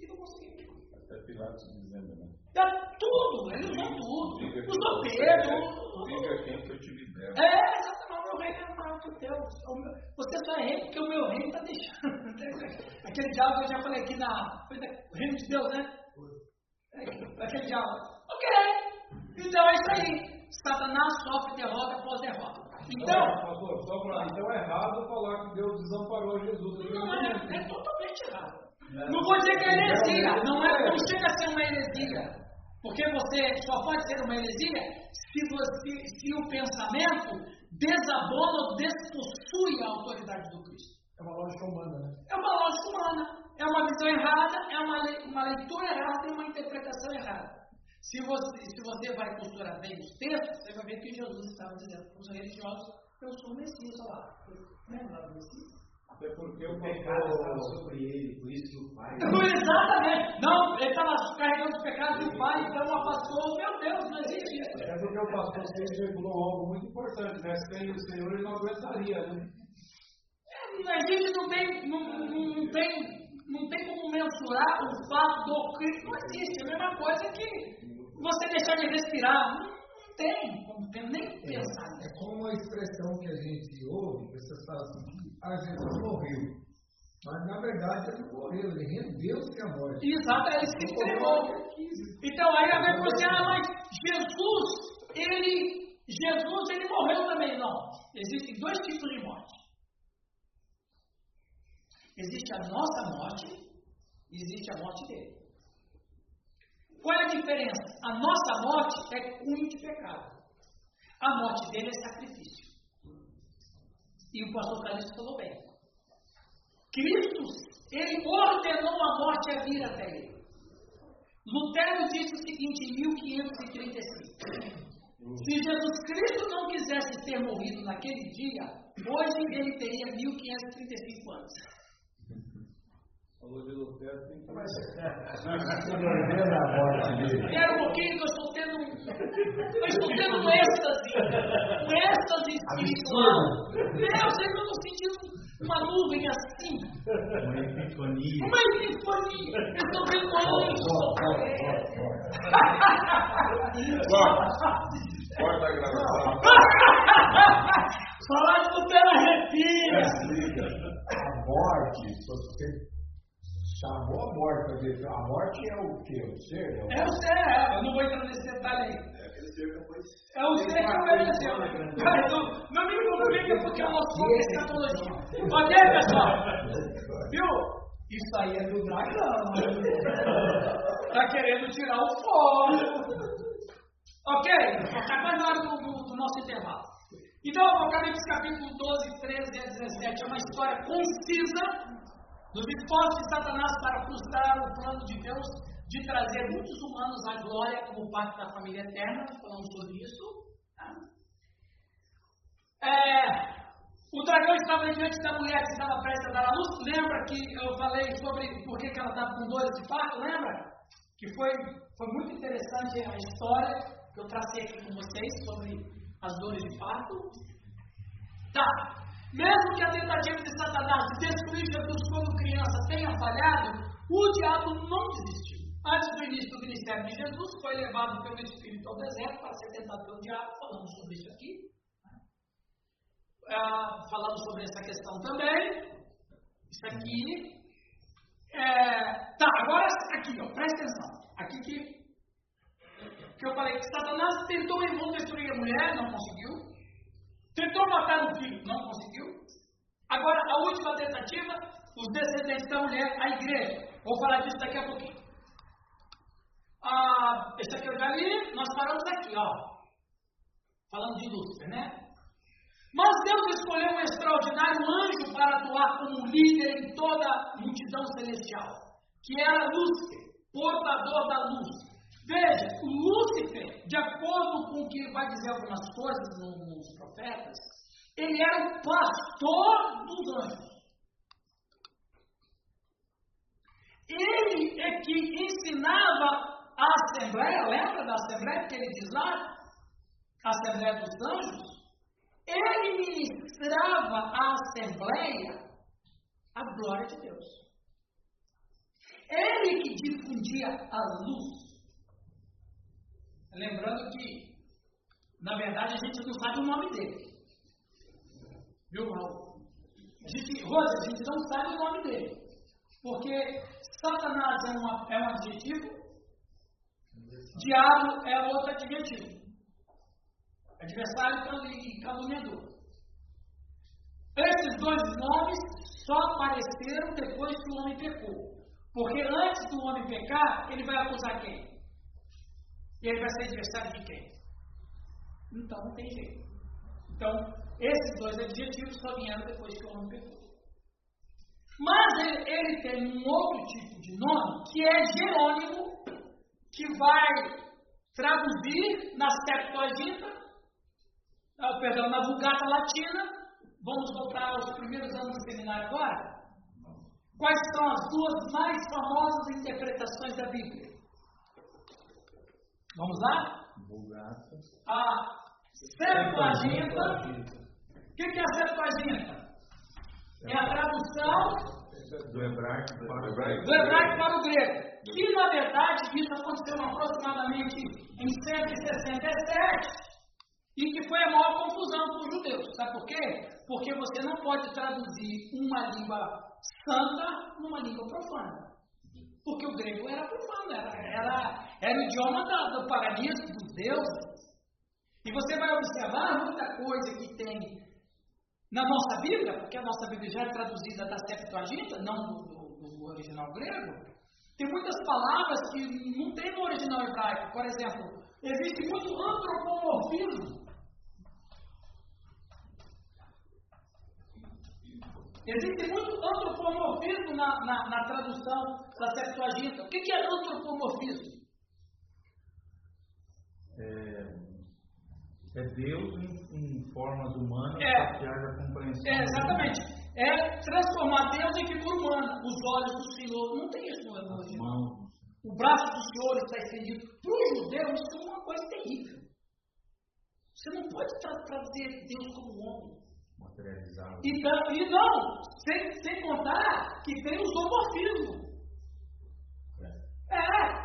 E não conseguiu. Até Pilatos dizendo, né? Dá tudo, ele usou tudo. Usou Pedro. Diga quem que eu te libero. É, exatamente, meu reino é maior que o teu. Você só é rei porque o meu reino está deixando. [laughs] Aquele diálogo que eu já falei aqui na. Foi o reino de Deus, né? É, Aquele diálogo. Ok. Então é isso aí. Satanás sofre derrota após derrota. Então, pastor, só pra, então é errado falar que Deus desamparou Jesus. não é, é totalmente errado. Não vou dizer que é heresia. Não, é, não chega a ser uma heresia. Porque você só pode ser uma heresia se, você, se o pensamento desabona ou despossui a autoridade do Cristo. É uma lógica humana, né? É uma lógica humana. É uma visão errada, é uma, le- uma leitura errada e uma interpretação errada. Se você, se você vai costurar bem os textos, você vai ver que Jesus estava dizendo para os religiosos: Eu sou o Messias, olha lá. Lembra do Messias? Até porque O pecado estava pastor. sobre ele, por isso que o Pai. Exatamente. Não, ele estava carregando os pecados do pai, então afastou. Meu Deus, não existe isso. É porque o pastor sempre regulou algo muito importante, né? Sem o Senhor ele não aguentaria, né? A gente não tem, não, não, não tem, não tem como mensurar o fato do Cristo. Não existe. É a mesma coisa que você deixar de respirar. Não, não tem como nem pensar É como uma expressão que a gente ouve, pessoas falam assim, ah, Jesus morreu. Mas na verdade ele não morreu, ele rendeu-se à morte. Exato, ele se entregou. Então aí a ver você, ah, mas Jesus, ele, Jesus, ele morreu também. Não. Existem dois tipos de morte. Existe a nossa morte e existe a morte dele. Qual é a diferença? A nossa morte é cunho de pecado. A morte dele é sacrifício. E o pastor Calixto falou bem. Cristo, ele ordenou a morte a vir até ele. Lutero disse o seguinte em 1535. Se Jesus Cristo não quisesse ter morrido naquele dia, hoje ele teria 1535 anos. Falou de Lutero, tem que [laughs] Ordena a morte dele. Espera um pouquinho que eu estou tendo um. Eu estou tendo um êxtase. Um êxtase espiritual. Meu, não estão sentindo uma nuvem assim. Uma epifania. Uma epifania. Eu estou vendo anjos. Corta a gravação. Falar de Lutero arrepia. A morte, se você chamou a morte a morte é o quê? O ser? É o... É o ser, é. eu não vou entrar nesse detalhe aí. É o ser que obedeceu. Cara, [laughs] então, Não me complica porque eu não sou de escatologia. Ok, pessoal? Viu? Isso aí é do dragão. [laughs] Tá querendo tirar o fogo. Ok, acabando a hora do, do- do nosso intervalo. Então, Apocalipse capítulo 12, 13 a 17 é uma história concisa dos esforços de Satanás para frustrar o plano de Deus de trazer muitos humanos à glória como parte da família eterna. Falamos sobre isso. Tá? É, o dragão estava diante da mulher que estava prestes a dar a luz. Lembra que eu falei sobre por que, ela estava com dores de parto? Lembra? Que foi, foi muito interessante a história que eu tracei aqui com vocês sobre as dores de parto. Tá. Mesmo que a tentativa de Satanás de destruir Jesus quando criança tenha falhado, o diabo não desistiu. Antes do início do ministério de Jesus, foi levado pelo Espírito ao deserto para ser tentado pelo diabo. Falamos sobre isso aqui. Ah, falamos sobre essa questão também. Isso aqui. É, tá, agora aqui, ó, presta atenção. Aqui que que eu falei que Satanás tentou em vão destruir a mulher, não conseguiu. Tentou matar o filho, não conseguiu. Agora, a última tentativa, os descendentes da mulher, a igreja. Vou falar disso daqui a pouquinho. Ah, esse aqui eu já li, nós paramos aqui, ó. Falando de Lúcifer, né? Mas Deus escolheu um extraordinário anjo para atuar como líder em toda a multidão celestial, que era Lúcifer, portador da luz. Veja, Lúcifer, de acordo com o que vai dizer algumas coisas nos profetas, ele era o pastor dos anjos. Ele é que ensinava a Assembleia, lembra da Assembleia que ele diz lá? A Assembleia dos Anjos. Ele ministrava à Assembleia a glória de Deus. Ele que difundia a luz. Lembrando que, na verdade, a gente não sabe o nome dele. Viu, Raul? A gente, Rosa, a gente não sabe o nome dele. Porque Satanás é, uma, é um adjetivo, diabo é outro adjetivo. Adversário e caluniador. Esses dois nomes só apareceram depois que o homem pecou. Porque antes do homem pecar, ele vai acusar quem? E ele vai ser adversário de quem? Então não tem jeito. Então, esses dois adjetivos só vieram depois que o homem pecou. Mas ele, ele, tem um outro tipo de nome, que é Jerônimo, que vai traduzir na Septuaginta, ah, perdão, na Vulgata Latina. Vamos voltar aos primeiros anos do seminário agora? Quais são as duas mais famosas interpretações da Bíblia? Vamos lá? Vulgata. A Septuaginta. O que, que é a Septuaginta? É a tradução do hebraico para o hebraico, do hebraico para o grego. Que, na verdade, isso aconteceu aproximadamente em 167 e que foi a maior confusão para os judeus. Sabe por quê? Porque você não pode traduzir uma língua santa numa língua profana. Porque o grego era profano, era, era, era o idioma do, paganismo, dos deuses. E você vai observar muita coisa que tem na nossa Bíblia, porque a nossa Bíblia já é traduzida da Septuaginta, não do, do, do original grego. Tem muitas palavras que não tem no original hebraico. Por exemplo, existe muito antropomorfismo Existe muito antropomorfismo na, na, na tradução da Septuaginta. O que, que é antropomorfismo? É, é Deus em, em, formas humanas é, para que haja compreensão. É, exatamente. É transformar Deus em figura humana. Os olhos do Senhor. Não tem isso no original. O braço do Senhor está estendido. Para o judeu, isso é uma coisa terrível. Você não pode trazer Deus como homem materializado. Então, e não, sem, sem contar que tem o zoomorfismo. É. é.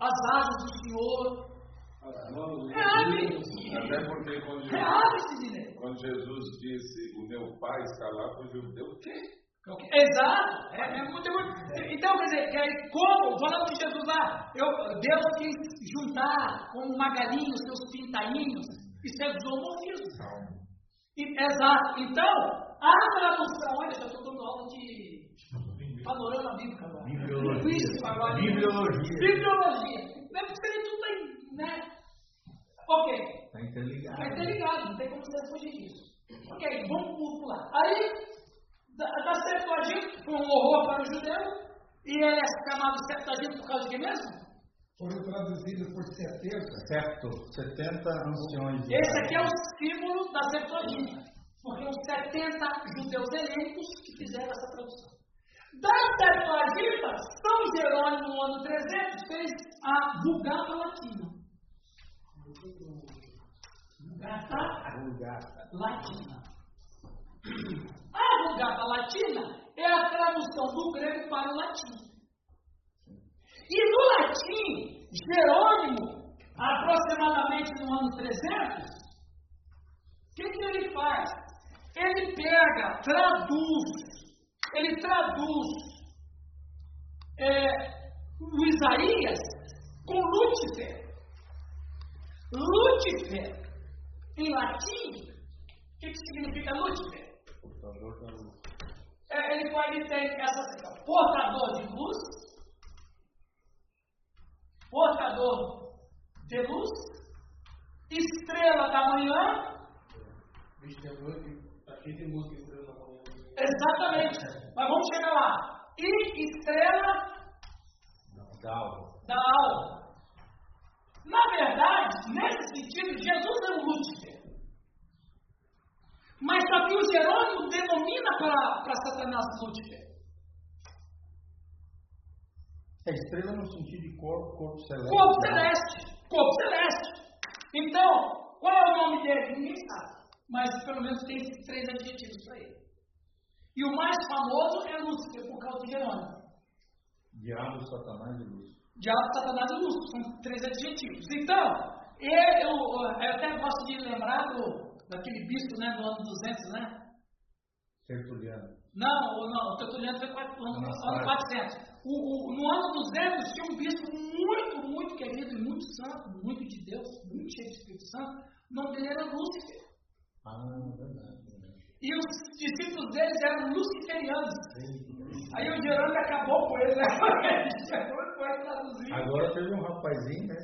As asas do Senhor. É Até porque quando Jesus, quando Jesus disse o meu pai está lá, o judeu, o quê? Exato. É, é muito, muito, então, quer dizer, como, falando de Jesus lá, eu, Deus quis juntar como uma galinha os seus pintainhos, isso é zoomorfismo. Exato. Então, a tradução, olha, eu estou dando aula de panorama bíblico agora. Bibliologia. agora. Bibliologia. Bibliologia. Deve ser tudo aí, né? Ok. Está interligado. Está interligado, não tem como precisa fugir disso. Ok, vamos pular. Aí, da, da Septuaginta, foi um horror para o judeu, e ele é chamado Septuaginta por causa de quê mesmo? Foram traduzidos por 70. Certo, 70 anciões. Esse aqui é o símbolo da Septuaginta, porque os 70 judeus helênicos que fizeram essa tradução. Da Septuaginta, São Jerônimo, no ano 300, fez a Vulgata Latina. Vulgata Latina. A Vulgata Latina é a tradução do grego para o latim. E no latim, Jerônimo, aproximadamente no ano 300, o que, que ele faz? Ele pega, traduz, ele traduz é, o Isaías com Lúcifer. Lúcifer, em latim, o que, que significa Lúcifer? É, ele, ele tem essa portador de luz, portador de luz, estrela da manhã. Aqui tem música estrela da manhã. Exatamente. Mas vamos chegar lá. E estrela Da alma. Na verdade, nesse sentido, Jesus é um Lúcifer. Mas que o Jerônimo denomina para Satanás Lúcifer. É estrela no sentido de corpo, corpo celeste. Corpo celeste. Corpo celeste. Então, qual é o nome dele? Ninguém sabe. Mas pelo menos tem esses três adjetivos para ele. E o mais famoso é Lúcifer, por causa de Jerônimo. Diabo, Satanás e luz. Diabo, Satanás e Lúcifer, são três adjetivos. Então, eu, eu, eu até gosto de lembrar do, daquele bispo né, do ano 200, né? Tertuliano. Não, não, o Tertuliano foi quatro- ano, Nossa, ano vai. 400. O, o, no ano 200 tinha um bispo muito, muito querido e muito santo, muito de Deus, muito cheio de Espírito Santo. O nome dele era Lúcifer. Ah, verdade. verdade. E os discípulos deles eram luciferianos. Aí o Jerônimo acabou com ele, né? [laughs] Agora teve um rapazinho, né,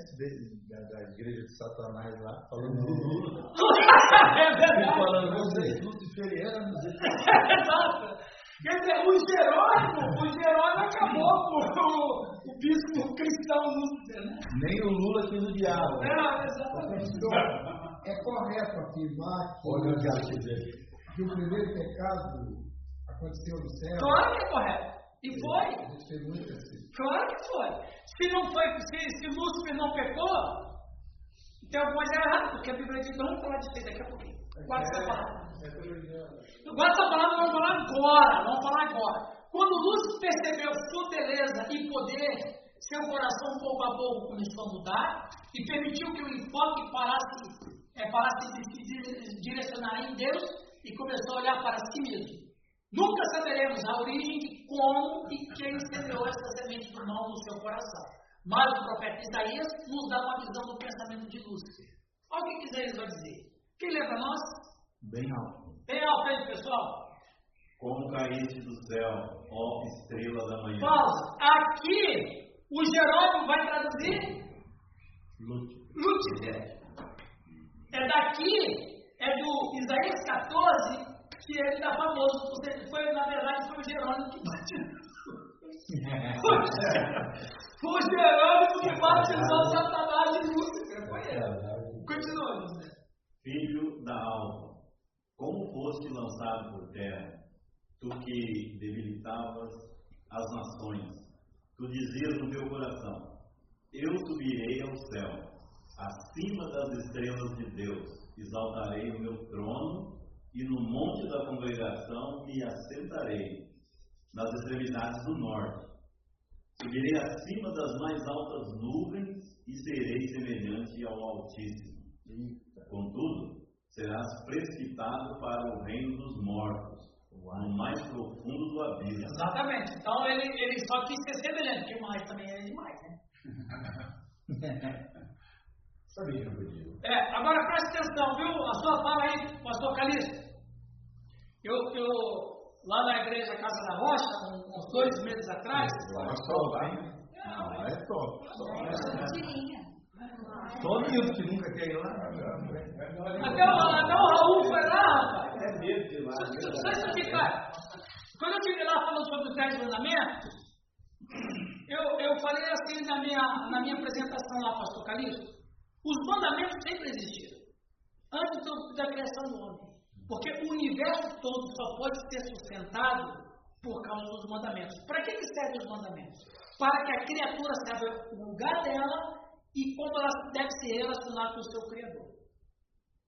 da, da igreja de Satanás lá, falando do Lula. [laughs] é verdade. falando, vocês luciferianos. [laughs] Exato. Quer dizer, o Jerônimo, o Jerônimo acabou com o, o bispo cristão Lúcifer, né? Nem o Lula quis o diabo. É, exatamente. Pastor, é correto afirmar que, Olha o diabo que o primeiro pecado aconteceu no céu? Claro que é correto. E foi. Claro que foi. Se não foi, se, se Lúcifer não pecou, tem alguma coisa errada, porque a Bíblia diz, vamos falar disso daqui a pouquinho. Guarda essa palavra. Guarda essa palavra, vamos falar agora, vamos falar agora. Quando Lúcifer percebeu beleza e poder, seu coração pouco a pouco começou a mudar e permitiu que o enfoque parasse, é, parasse de se di- direcionar em Deus e começou a olhar para si mesmo. Nunca saberemos a origem de como e quem semeou essa semente do mal no seu coração. Mas o profeta Isaías nos dá uma visão do pensamento de Lúcifer. Olha o que Isaías vai dizer. Quem lê para nós? Bem alto. Bem à frente, pessoal. Como caíste do céu, ó estrela da manhã. Pausa. Aqui, o Jerônimo vai traduzir Lúcifer. É daqui, é do Isaías 14, que ele está famoso. Ou seja, Foi, na verdade, foi o Jerônimo que batizou. Foi o Jerônimo que batizou Satanás de Lúcifer. Foi ele. Continua, José. Filho da alva, como foste lançado por terra, tu que debilitavas as nações, tu dizias no teu coração: Eu subirei ao céu, acima das estrelas de Deus, exaltarei o meu trono e no monte da congregação me assentarei, nas extremidades do norte. Subirei acima das mais altas nuvens e serei semelhante ao Altíssimo. Contudo, serás precipitado para o reino dos mortos, no mais profundo do abismo. Exatamente. Então ele, ele só quis ser semelhante, porque mais também é demais, né? Sabia que eu podia. É, agora preste atenção, viu? A sua fala aí, pastor Calixto. Eu, eu, lá na igreja Casa da Rocha, um- uns dois meses atrás, Lá é top, hein? Lá é top. Tirinha. Todo mundo que nunca quer ir lá. até Raul Só isso aqui, cara. Quando eu estive lá falando sobre os dez mandamentos, eu, eu falei assim na minha, na minha apresentação lá, pastor Calixto, os mandamentos sempre existiram, antes do, da criação do homem. Porque o universo todo só pode ser sustentado por causa dos mandamentos. Para que, que servem os mandamentos? Para que a criatura saiba o lugar dela e como ela deve se relacionar com o seu Criador.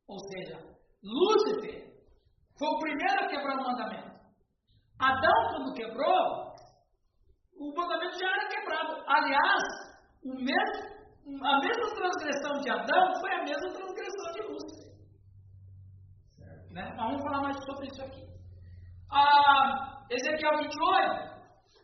Ou seja, Lúcifer foi o primeiro a quebrar o mandamento. Adão, quando quebrou, o mandamento já era quebrado. Aliás, o mesmo, a mesma transgressão de Adão foi a mesma transgressão de Lúcifer. Né? Vamos falar mais sobre isso aqui. Ah, Ezequiel 28,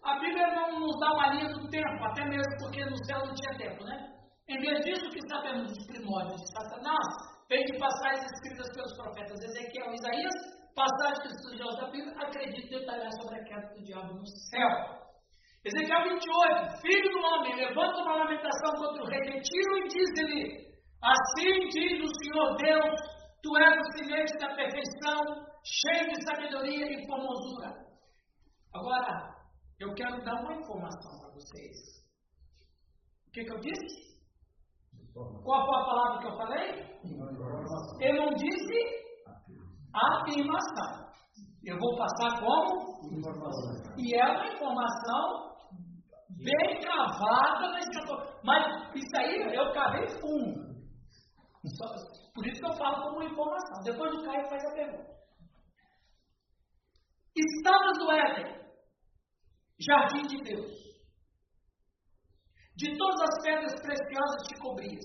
a Bíblia não nos dá uma linha do tempo, até mesmo porque no céu não tinha tempo, né? Em vez disso, que sabemos dos primórdios de Satanás, vem de passagens escritas pelos profetas Ezequiel e Isaías, passagens que os estudiosos da Bíblia acreditam detalhar sobre a queda do diabo no céu. Ezequiel 28, filho do homem, levanta uma lamentação contra o rei de Tiro e diz-lhe: Assim diz o Senhor Deus, tu és o semente da perfeição, cheio de sabedoria e formosura. Agora, eu quero dar uma informação para vocês. O que, que eu disse? Qual foi a palavra que eu falei? Eu não disse afirmação. Eu vou passar como? Informação. E é uma informação bem cravada na escatologia. Mas isso aí eu cavei fundo. Só- por isso que eu falo como informação. Depois o Caio faz a pergunta. Estavas no Éden, jardim de Deus. De todas as pedras preciosas te cobrias.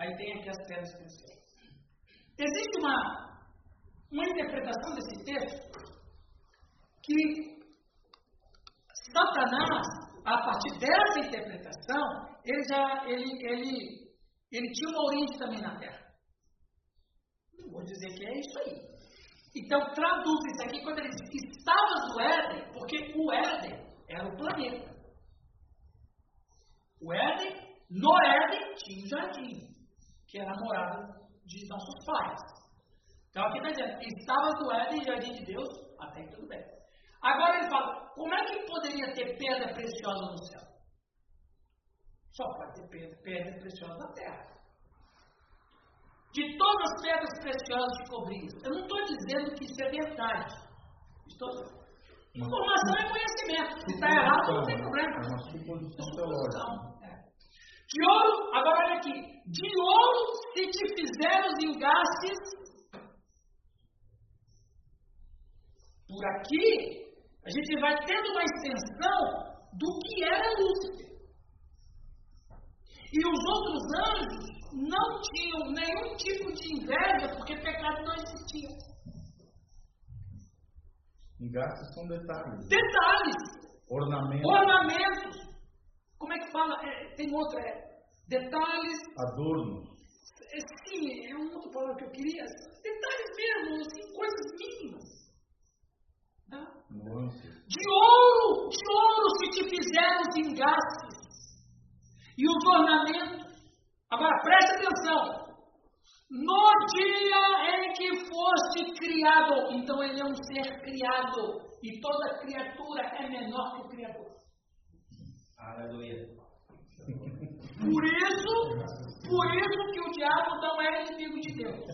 Aí tem aqui as pedras preciosas. Existe uma, uma interpretação desse texto que Satanás, a partir dessa interpretação, ele já ele, ele, ele tinha uma origem também na Terra. Não vou dizer que é isso aí. Então traduz isso aqui quando ele diz estavas no Éden, porque o Éden era o planeta. O Éden, no Éden tinha o jardim, que era a morada de nossos pais. Então aqui está dizendo, estavas no Éden, jardim de Deus, até que tudo bem. Agora ele fala, como é que poderia ter pedra preciosa no céu? Só pode ter pedra, pedra preciosa na terra. De todas as pedras preciosas de cobrias. Eu não estou dizendo que isso é verdade. Estou... Informação é conhecimento. Se está errado, não tem problema. É uma suposição teológica. Suposição, é. De ouro, agora olha aqui. De ouro se te fizeram os engastes. Por aqui, a gente vai tendo uma extensão do que era Lúcifer. E os outros anjos não tinham nenhum tipo de inveja, porque pecado não existia. Engastes são detalhes. Detalhes, Ornamentos, ornamentos. Como é que fala? É, tem outra, é, detalhes. adornos. É, sim, é um outro palavra que eu queria. Detalhes mesmo, assim, coisas mínimas. De ouro, de ouro se te fizeram os engastes e os ornamentos. Agora preste atenção. No dia em que foste criado, então ele é um ser criado, e toda criatura é menor que o Criador. Aleluia. Por isso, por isso que o diabo não é inimigo de Deus.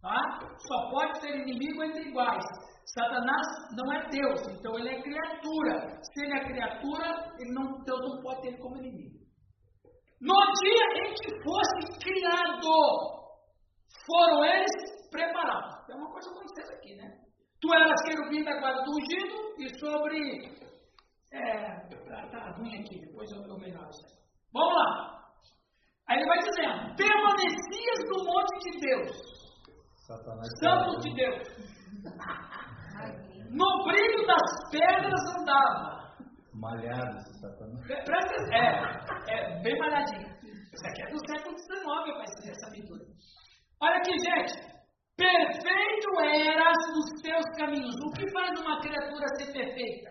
Tá? Só pode ser inimigo entre iguais. Satanás não é Deus, então ele é criatura. Se ele é criatura, ele não, Deus não pode ter ele como inimigo. No dia em que fosse criado, foram eles preparados. Tem uma coisa acontecendo aqui, né? Tu eras querubim da guarda do ungido e sobre. É, tá, tá ruim aqui, depois eu, eu melhoro isso aí. Vamos lá. Aí ele vai dizendo: permanecias no monte de Deus, Satanás. santo de Deus. [laughs] No brilho das pedras andava. Malhado esse Satanás. Pre- Presta. É, é bem malhadinho. Isso aqui é do século XIX, ser essa aventura. Olha aqui, gente. Perfeito eras nos teus caminhos. O que faz uma criatura ser perfeita?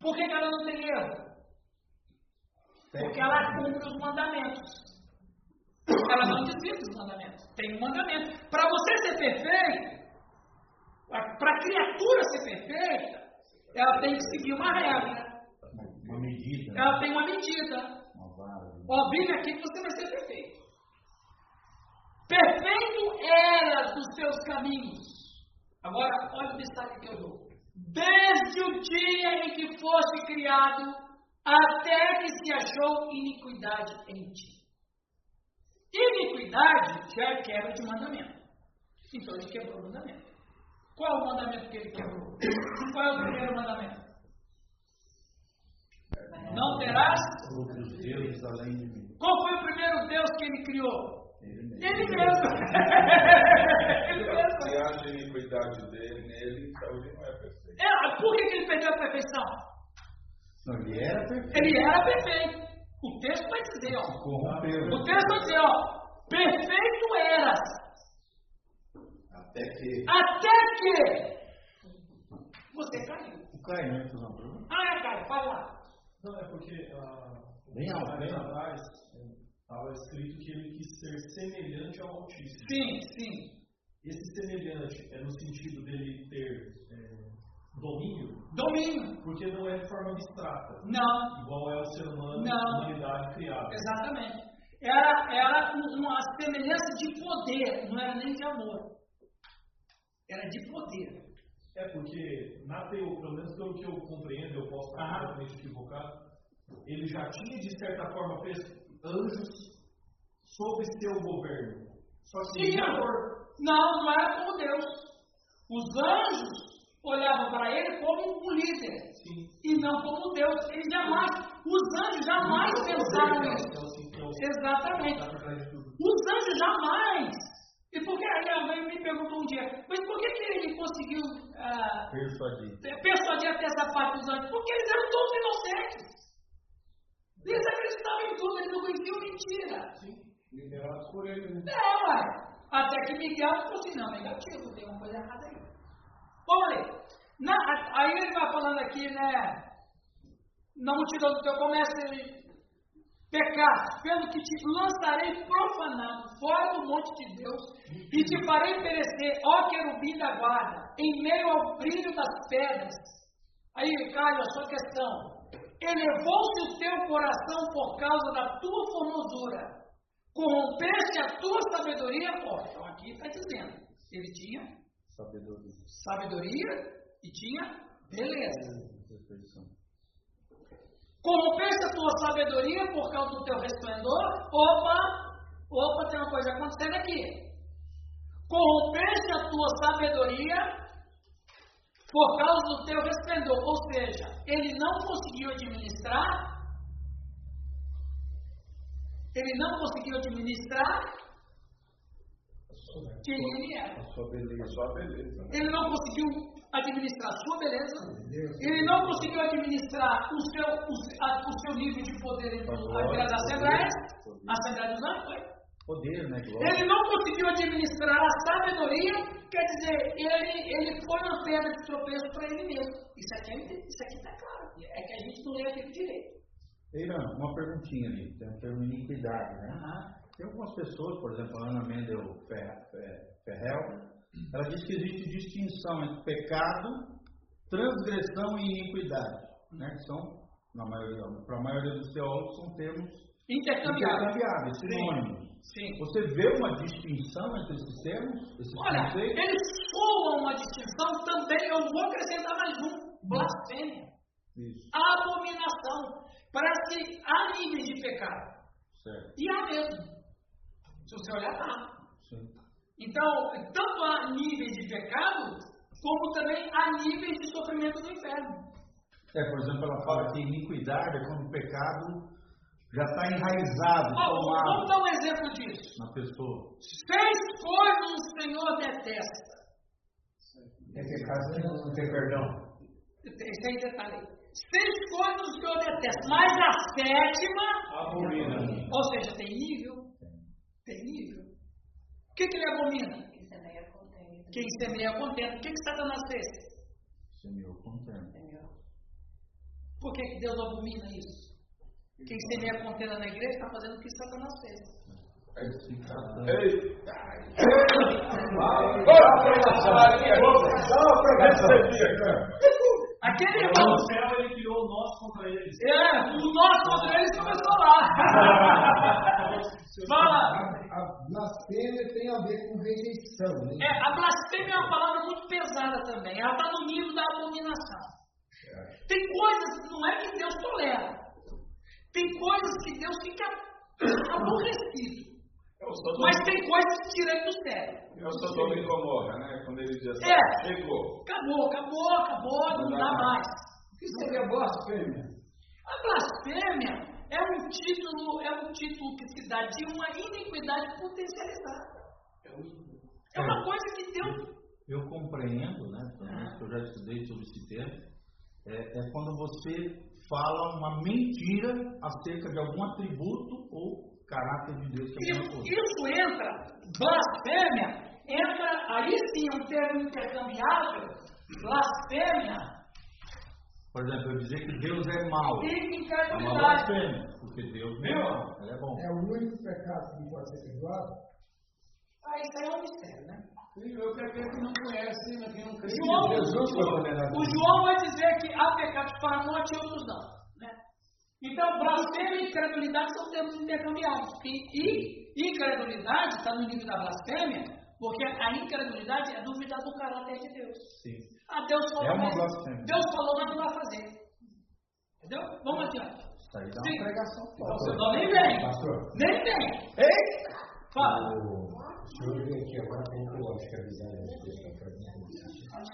Por que, que ela não tem erro? Porque ela cumpre os mandamentos. Ela não desvia dos mandamentos. Tem um mandamento. Para você ser perfeito, Para a criatura ser perfeita, ela tem que seguir uma regra. Uma medida. né? Ela tem uma medida. Uma vara. Ó, vive aqui que você vai ser perfeito. Perfeito era dos seus caminhos. Agora, olha o destaque que eu dou. Desde o dia em que foste criado, até que se achou iniquidade em ti. Iniquidade já é quebra de mandamento. Então ele quebrou o mandamento. Qual é o mandamento que ele quebrou? Qual é o primeiro mandamento? Não terás. Outros deuses além de mim. Qual foi o primeiro Deus que ele criou? Ele mesmo. Ele mesmo. [laughs] ele mesmo. Se acha iniquidade dele, nele, então ele não é perfeito. É, por que, ele perdeu a perfeição? Não, ele era perfeito. Ele era perfeito. O texto vai dizer, ó. O texto vai dizer, ó. Perfeito eras. Até que Até que você caiu. O? Fazer uma pergunta? Ah, é, Caio, fala lá. Não, é porque ah, Bem alto, bem atrás estava escrito que ele quis ser semelhante ao Altíssimo. Sim, sim. Esse semelhante é no sentido dele ter é, domínio, Domínio. porque não é de forma abstrata, Não, igual é o ser humano, Não. a humanidade criada. exatamente. Era, era um- uma semelhança de poder, não era nem de amor. Era de poder. É porque, na teoria, pelo menos pelo que eu compreendo, eu posso estar completamente equivocado, ele já tinha, de certa forma, fez anjos sob seu governo. Só que Sim. Não, não era como Deus. Os anjos olhavam para ele como um líder Sim. e não como Deus. Eles jamais, os anjos jamais pensaram nisso. Então, assim, que é o- Exatamente. Os anjos jamais. E por que aí alguém me perguntou um dia, mas por que, que ele conseguiu ah, Persuadir. persuadir até essa parte dos anjos? Porque eles eram todos inocentes. Eles acreditavam em tudo, eles não conheciam mentira. Liderados por ele. né? É, ué. Até que Miguel falou assim, não, negativo, tem uma coisa errada aí. Vamos ler. Na, aí ele vai falando aqui, né? Na multidão do teu comércio, pecar, pelo que te lançarei profanado fora do monte de Deus e te farei perecer, ó querubim da guarda, em meio ao brilho das pedras. Aí, Caio, a sua questão. Elevou-se o teu coração por causa da tua formosura. Corrompeste a tua sabedoria. Ó, então aqui está dizendo. Ele tinha Sabedoria. sabedoria e tinha beleza. Perfeição. Corrompeste a tua sabedoria por causa do teu resplendor. Opa, opa, tem uma coisa acontecendo aqui. Corrompeste a tua sabedoria por causa do teu resplendor. Ou seja, ele não conseguiu administrar. Ele não conseguiu administrar quem ele era. A sua beleza. né? Ele não conseguiu administrar a sua beleza. Ele não conseguiu administrar o seu, o, a- o seu nível de poder entre as assembleias. A Assembleia dos Anjos foi. Poder, né? Glória. Ele não conseguiu administrar a sabedoria, quer dizer, ele, ele foi uma pedra de tropeço para ele mesmo. Isso aqui é- isso aqui está claro. É que a gente não lê aquilo direito. Eiran, uma perguntinha ali. Tem o termo iniquidade, né? Aham. Tem algumas pessoas, por exemplo, a Ana Mendel Fer- Fer- Ferrel, ela diz que existe distinção entre pecado, transgressão e iniquidade. Né? Que são, na maioria, para a maioria dos teólogos, são termos Intercambiável. intercambiáveis, sinônimos. Sim. Você vê uma distinção entre esses termos, esses Olha, conceitos? eles soam uma distinção também, eu vou acrescentar mais um: blasfêmia. Isso, abominação. Parece que há níveis de pecado. certo. E há mesmo. Se você olhar, há. Então, tanto há níveis de pecado, como também há níveis de sofrimento do inferno. É, por exemplo, ela fala que iniquidade é quando o pecado já está enraizado, Ó, vamos dar um exemplo disso. na pessoa. Seis coisas o Senhor detesta. É pecado tem perdão. Esse aí detalhe. Seis coisas o Senhor detesta, mas a sétima, Abomina. ou seja, tem nível. Tem nível. O que, que ele abomina? Semeia. Quem semeia contenta. O que, que Satanás fez? Semeou contento. Semeou. Por que, que Deus abomina isso? Quem semeia contenda na igreja está fazendo o que Satanás fez. Eita! Aquele No irmão. céu ele criou o nosso contra eles. É, o nosso contra eles começou lá. [laughs] Fala. A, blasfêmia tem a ver com rejeição. Né? É, a blasfêmia é uma palavra muito pesada também. Ela está no nível da abominação. Tem coisas que não é que Deus tolera. Tem coisas que Deus fica aborrecido. Mas tem coisas que tira ele do sério. Eu sou Sodoma e Gomorra, né? Quando ele diz assim, É. chegou. Acabou, acabou, acabou, não dá mais. O que seria blasfêmia? A blasfêmia é um título, é um título que se dá de uma iniquidade potencializada. É uma coisa que Deus. Eu compreendo, né? que Eu já estudei sobre esse termo. É, é quando você fala uma mentira acerca de algum atributo ou caráter de Deus que é Isso, isso entra, blasfêmia, entra, aí sim, um termo intercambiável, blasfêmia Por exemplo, eu dizer que Deus é mau. É uma blasfêmia, porque Deus é mau, ele é bom. É o único pecado que não pode ser perdoado. Ah, isso aí é um mistério, né? Eu quero aquele que não conhece, que não crê. João, Jesus foi condenado. o João vai dizer que há pecados para a morte e outros não. Então, blasfêmia e incredulidade são termos intercambiados. E, e incredulidade está no nível da blasfêmia, porque a incredulidade é duvidar do caráter de Deus. Sim. Ah, Deus falou, É uma blasfêmia. Deus falou, mas não vai fazer. Entendeu? Vamos adiante. Isso aí dá Sim. uma pregação Pastor, não, nem vem. Pastor, Nem vem. Eita! Fala. o senhor veio aqui agora tem que eu que avisar as pessoas para mim. Não,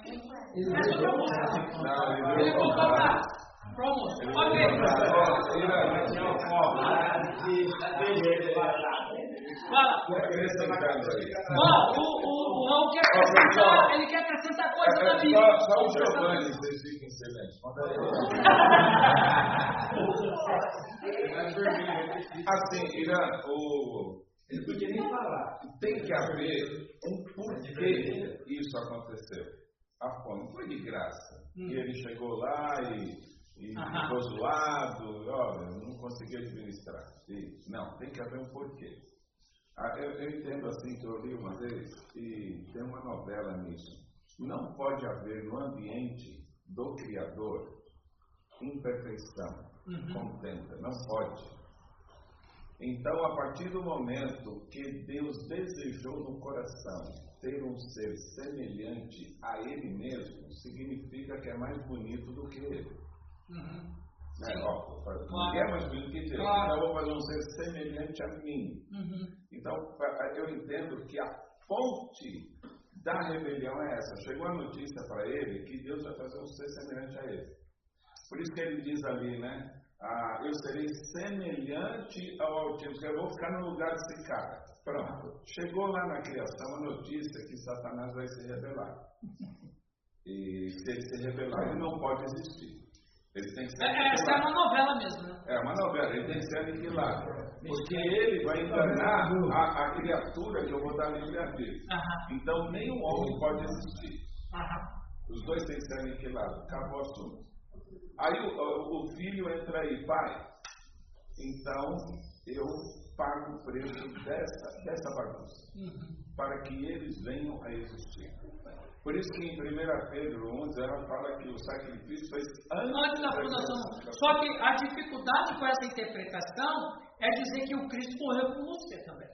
ele Ele veio veio comprar. Ira, tinha um foco. Fala. Acrescentando aí. Ó, o, Raul quer acrescentar, ele quer acrescentar coisa na Bíblia. Só, o Giovanni, vocês. Manda aí. Assim, Irã, o, Ele não podia nem falar. tem que haver um porquê isso aconteceu. A fome foi de graça. Hum. E ele chegou lá e, e ficou zoado, olha, não conseguiu administrar. E, não, tem que haver um porquê. Ah, eu, eu entendo assim que eu li uma vez e tem uma novela nisso. Não pode haver no ambiente do Criador imperfeição, Uhum. contenta. Não pode. Então, a partir do momento que Deus desejou no coração ter um ser semelhante a Ele mesmo, significa que é mais bonito do que Ele. Uhum. Né? Claro. Ninguém é mais bonito que Ele. Claro. Então, eu vou fazer um ser semelhante a mim. Uhum. Então, eu entendo que a fonte da rebelião é essa. Chegou a notícia para ele que Deus vai fazer um ser semelhante a ele. Por isso que ele diz ali, né? Ah, eu serei semelhante ao Altíssimo. Eu vou ficar no lugar desse cara. Pronto. Chegou lá na criação a notícia que Satanás vai se rebelar. E se ele se rebelar, ele não pode existir. É, é, essa é uma novela mesmo, né? é uma novela, ele tem que ser aniquilado. Porque ele vai enganar a, a criatura que eu vou dar livre-arbítrio. Aham, Então, nenhum homem pode existir. Os dois têm que ser aniquilados. Acabou o assunto. Aí o, o- o filho entra aí, pai. Então, eu pago o preço dessa, dessa bagunça. Uhum. Para que eles venham a existir. Por isso que em 1 Pedro 11 ela fala que o sacrifício foi Antes da fundação. Só que a dificuldade com essa interpretação é dizer que o Cristo morreu por você também.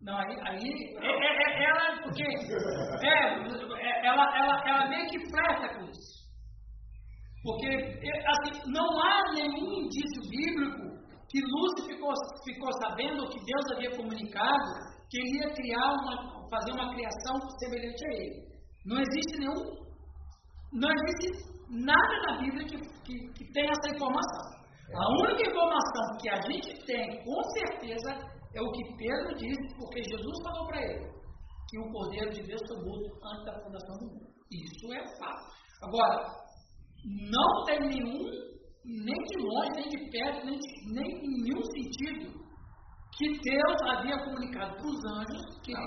Não, aí, aí é, é- é- ela, porque é, é, ela, ela, ela meio que flerta com isso. Porque é, assim, não há nenhum indício bíblico que Lúcio ficou, ficou sabendo que Deus havia comunicado que ele ia criar uma, fazer uma criação semelhante a ele. Não existe nenhum não existe nada na Bíblia que, que, que tenha essa informação. A única informação que a gente tem, com certeza, é o que Pedro disse, porque Jesus falou para ele que o Cordeiro de Deus foi morto antes da fundação do mundo. Isso é fato. Agora, não tem nenhum, nem de longe, nem de perto, nem, de- nem em nenhum sentido, que Deus havia comunicado para os anjos que Não,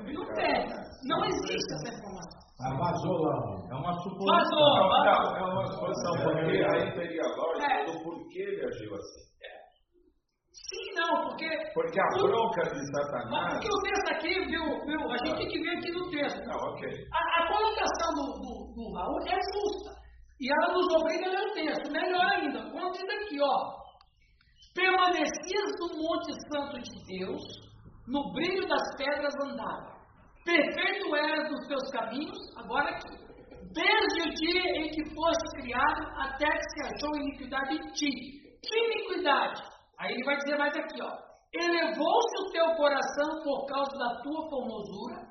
ele não tem. né? Não existe essa informação. Ah, vazou lá. É uma suposição. Vazou, vazou. é uma suposição, porque aí teria lógica É. do porquê ele agiu assim. Sim, não, porque. Porque a bronca de Mas Satanás. Porque o texto aqui, viu, viu? A gente tem que ver aqui no texto. Não, ok. A, a colocação do, do, do Raul é justa. E ela nos obriga a ler o texto. Melhor ainda, quando diz aqui, ó. Permanecias no Monte Santo de Deus, no brilho das pedras andava. Perfeito eras nos teus caminhos, agora aqui. Desde o dia em que foste criado, até que se achou iniquidade em ti. Que iniquidade? Aí ele vai dizer mais aqui, ó. Elevou-se o teu coração por causa da tua formosura,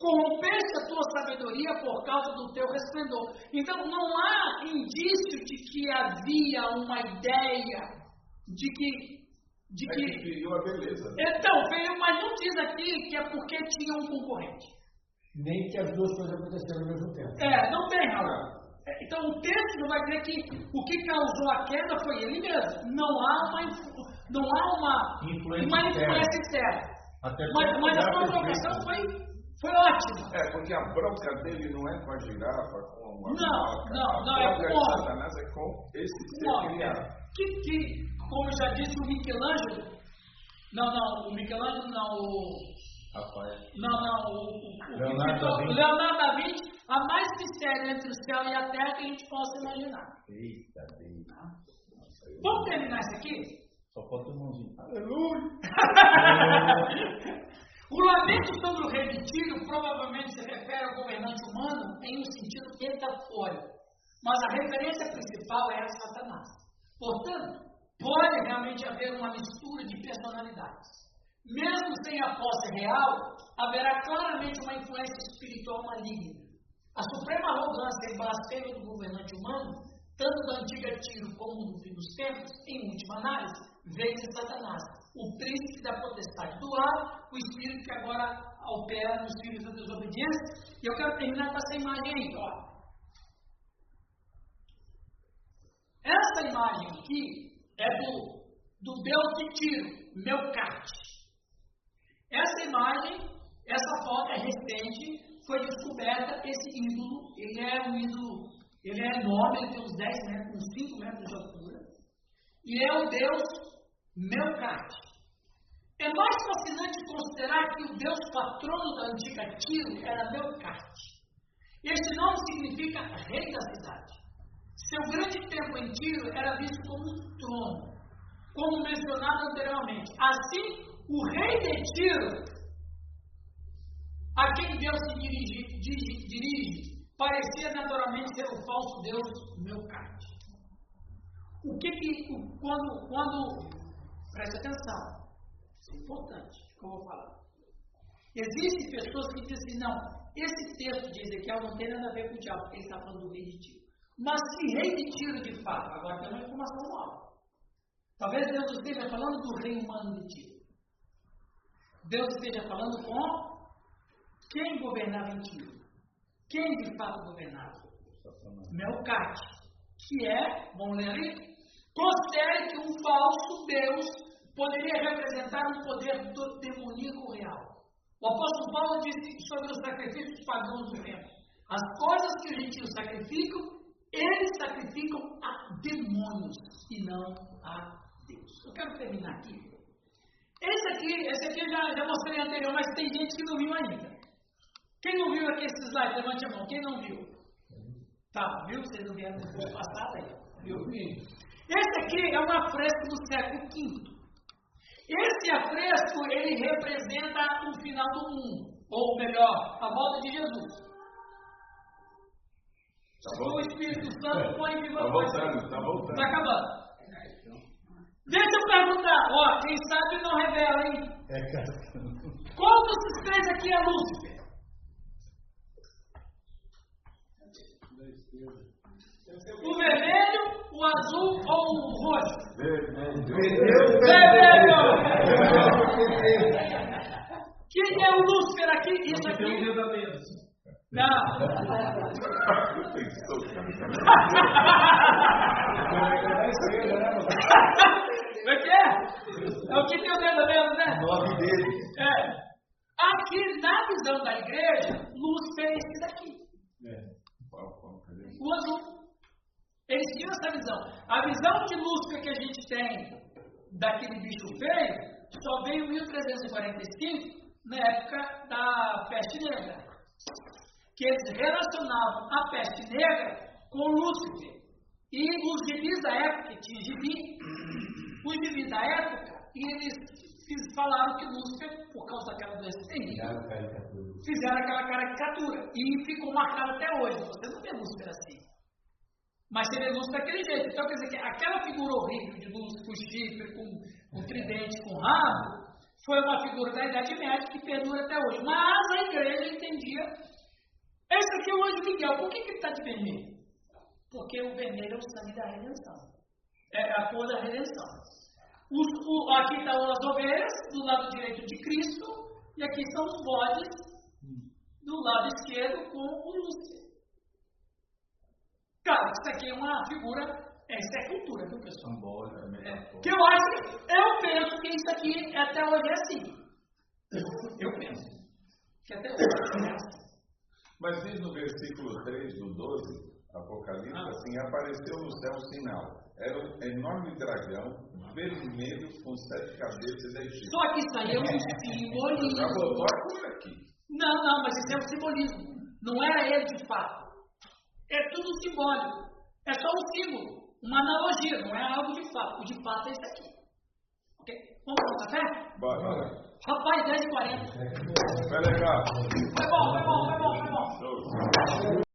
corrompeste a tua sabedoria por causa do teu resplendor. Então não há indício de que havia uma ideia de que. De É que a beleza. então, veio, mas não diz aqui que é porque tinha um concorrente. Nem que as duas coisas aconteceram ao mesmo tempo. É, não tem, Raul. É, Então o texto vai dizer que o que causou a queda foi ele mesmo. Não há uma, não há uma, Influência uma externa. influência externa. Até Mas, mas a sua perfeito. colocação foi, foi ótima. É, porque a bronca dele não é com a girafa, com a Não, não, não, a é bronca com o homem. Satanás é com esse ser Não, criado. que, que, como já disse o Michelangelo, não, não, o Michelangelo não, o, Rafael. não, não, o, o, o Leonardo Vinci. Leonardo da Vinci, há mais mistério entre o céu e a terra que a gente possa imaginar. Eita, Deus. Vamos terminar isso aqui? Só falta um mãozinho. [laughs] O lamento sobre o rei de Tiro provavelmente se refere ao governante humano em um sentido metafórico, mas a referência principal é a Satanás. Portanto, pode realmente haver uma mistura de personalidades. Mesmo sem a posse real, haverá claramente uma influência espiritual maligna. A suprema arrogância e blasfêmia do governante humano, tanto da antiga Tiro como do fim dos tempos, em última análise, veio de Satanás, o príncipe da potestade do ar, o espírito que agora opera nos filhos da desobediência. E eu quero terminar com essa imagem aí, ó. Essa imagem aqui é do, do Deus de Tiro, Melcate. Essa imagem, essa foto é recente, foi descoberta esse ídolo. Ele é um ídolo, ele é enorme, ele tem uns 10 metros, uns 5 metros de altura. E é o Deus Melcate. É mais fascinante considerar que o Deus patrono da antiga Tiro era Melcate. Este nome significa rei da cidade. Seu grande templo em Tiro era visto como um trono, como mencionado anteriormente. Assim, o rei de Tiro, a quem Deus se dirige, dirige, dirige parecia naturalmente ser o falso Deus Melcate. O que que, quando, quando, preste atenção, importante, que eu vou falar. Existem pessoas que dizem assim, não, esse texto de Ezequiel não tem nada a ver com o diabo, porque ele está falando do rei de Tiro. Mas se rei de Tiro de fato, agora tem uma informação nova. Talvez Deus esteja falando do rei humano de Tiro. Deus esteja falando com quem governava em Tiro. Quem de fato governava? Melcate, que é, vamos ler aí, considere que um falso Deus poderia representar um poder do demoníaco real. O apóstolo Paulo disse sobre os sacrifícios pagãos do templo. As coisas que os gentios sacrificam, eles sacrificam a demônios e não a Deus. Eu quero terminar aqui. Esse aqui, esse aqui eu já, já mostrei anterior, mas tem gente que não viu ainda. Quem não viu aqui esse slide? Levante a mão. Quem não viu? Tá, viu? Vocês não vieram no passado aí. Viu? Esse aqui é um afresco do século V. Esse afresco, ele representa o final do mundo. Ou melhor, a volta de Jesus. Tá O? Espírito Santo põe viva Tá a voz. voltando, tá voltando. Tá acabando. Deixa eu perguntar, ó, quem sabe não revela, hein? É, cara. Qual desses três aqui é Lúcifer? O vermelho, o azul ou o roxo? Vermelho! Quem é o Lúcifer aqui? Isso Porque tem um aqui? dedo a menos. Não. Como é que é? É o que tem o dedo mesmo, né? Nove dedos. É. Aqui, na visão da igreja, Lúcifer é esse daqui. O azul. Eles tinham essa visão. A visão de Lúcifer que a gente tem daquele bicho feio só veio em 1345, na época da peste negra. Que eles relacionavam a peste negra com Lúcifer. E os gibis da época, que tinha gibi, os gibis da época, e eles falaram que Lúcifer, por causa daquela doença terrível, fizeram aquela caricatura. E ficou marcado até hoje. Você não vê Lúcifer assim. Mas vê Lúcifer daquele jeito. Então, quer dizer que aquela figura horrível de Lúcifer com chifre, com, com tridente, com rabo, foi uma figura da Idade Média que perdura até hoje. Mas a igreja entendia. Esse aqui é o anjo Miguel. Por que, que ele está de vermelho? Porque o vermelho é o sangue da redenção. É a cor da redenção. Os- o- aqui estão as ovelhas, do lado direito de Cristo, e aqui estão os bodes, do lado esquerdo, com o Lúcifer. Cara, isso aqui é uma figura, é, isso é cultura, viu, pessoal? É, que eu acho, eu penso que isso aqui até hoje é assim. Eu penso. Que até hoje é assim. Mas diz no versículo 3 do 12, Apocalipse, Ah. assim, apareceu no céu um sinal. Era um enorme dragão, vermelho, com sete cabeças e dez chifres. Só que isso aí é um simbolismo. Já aqui. Não, não, mas isso é um simbolismo. Não era ele de fato. É tudo simbólico. É só um símbolo, uma analogia, não é algo de fato. O de fato é isso aqui. Ok? Vamos para o café? Bora, bora. Rapaz, 10 e 40. Foi legal. Foi bom, foi bom, foi bom, foi bom.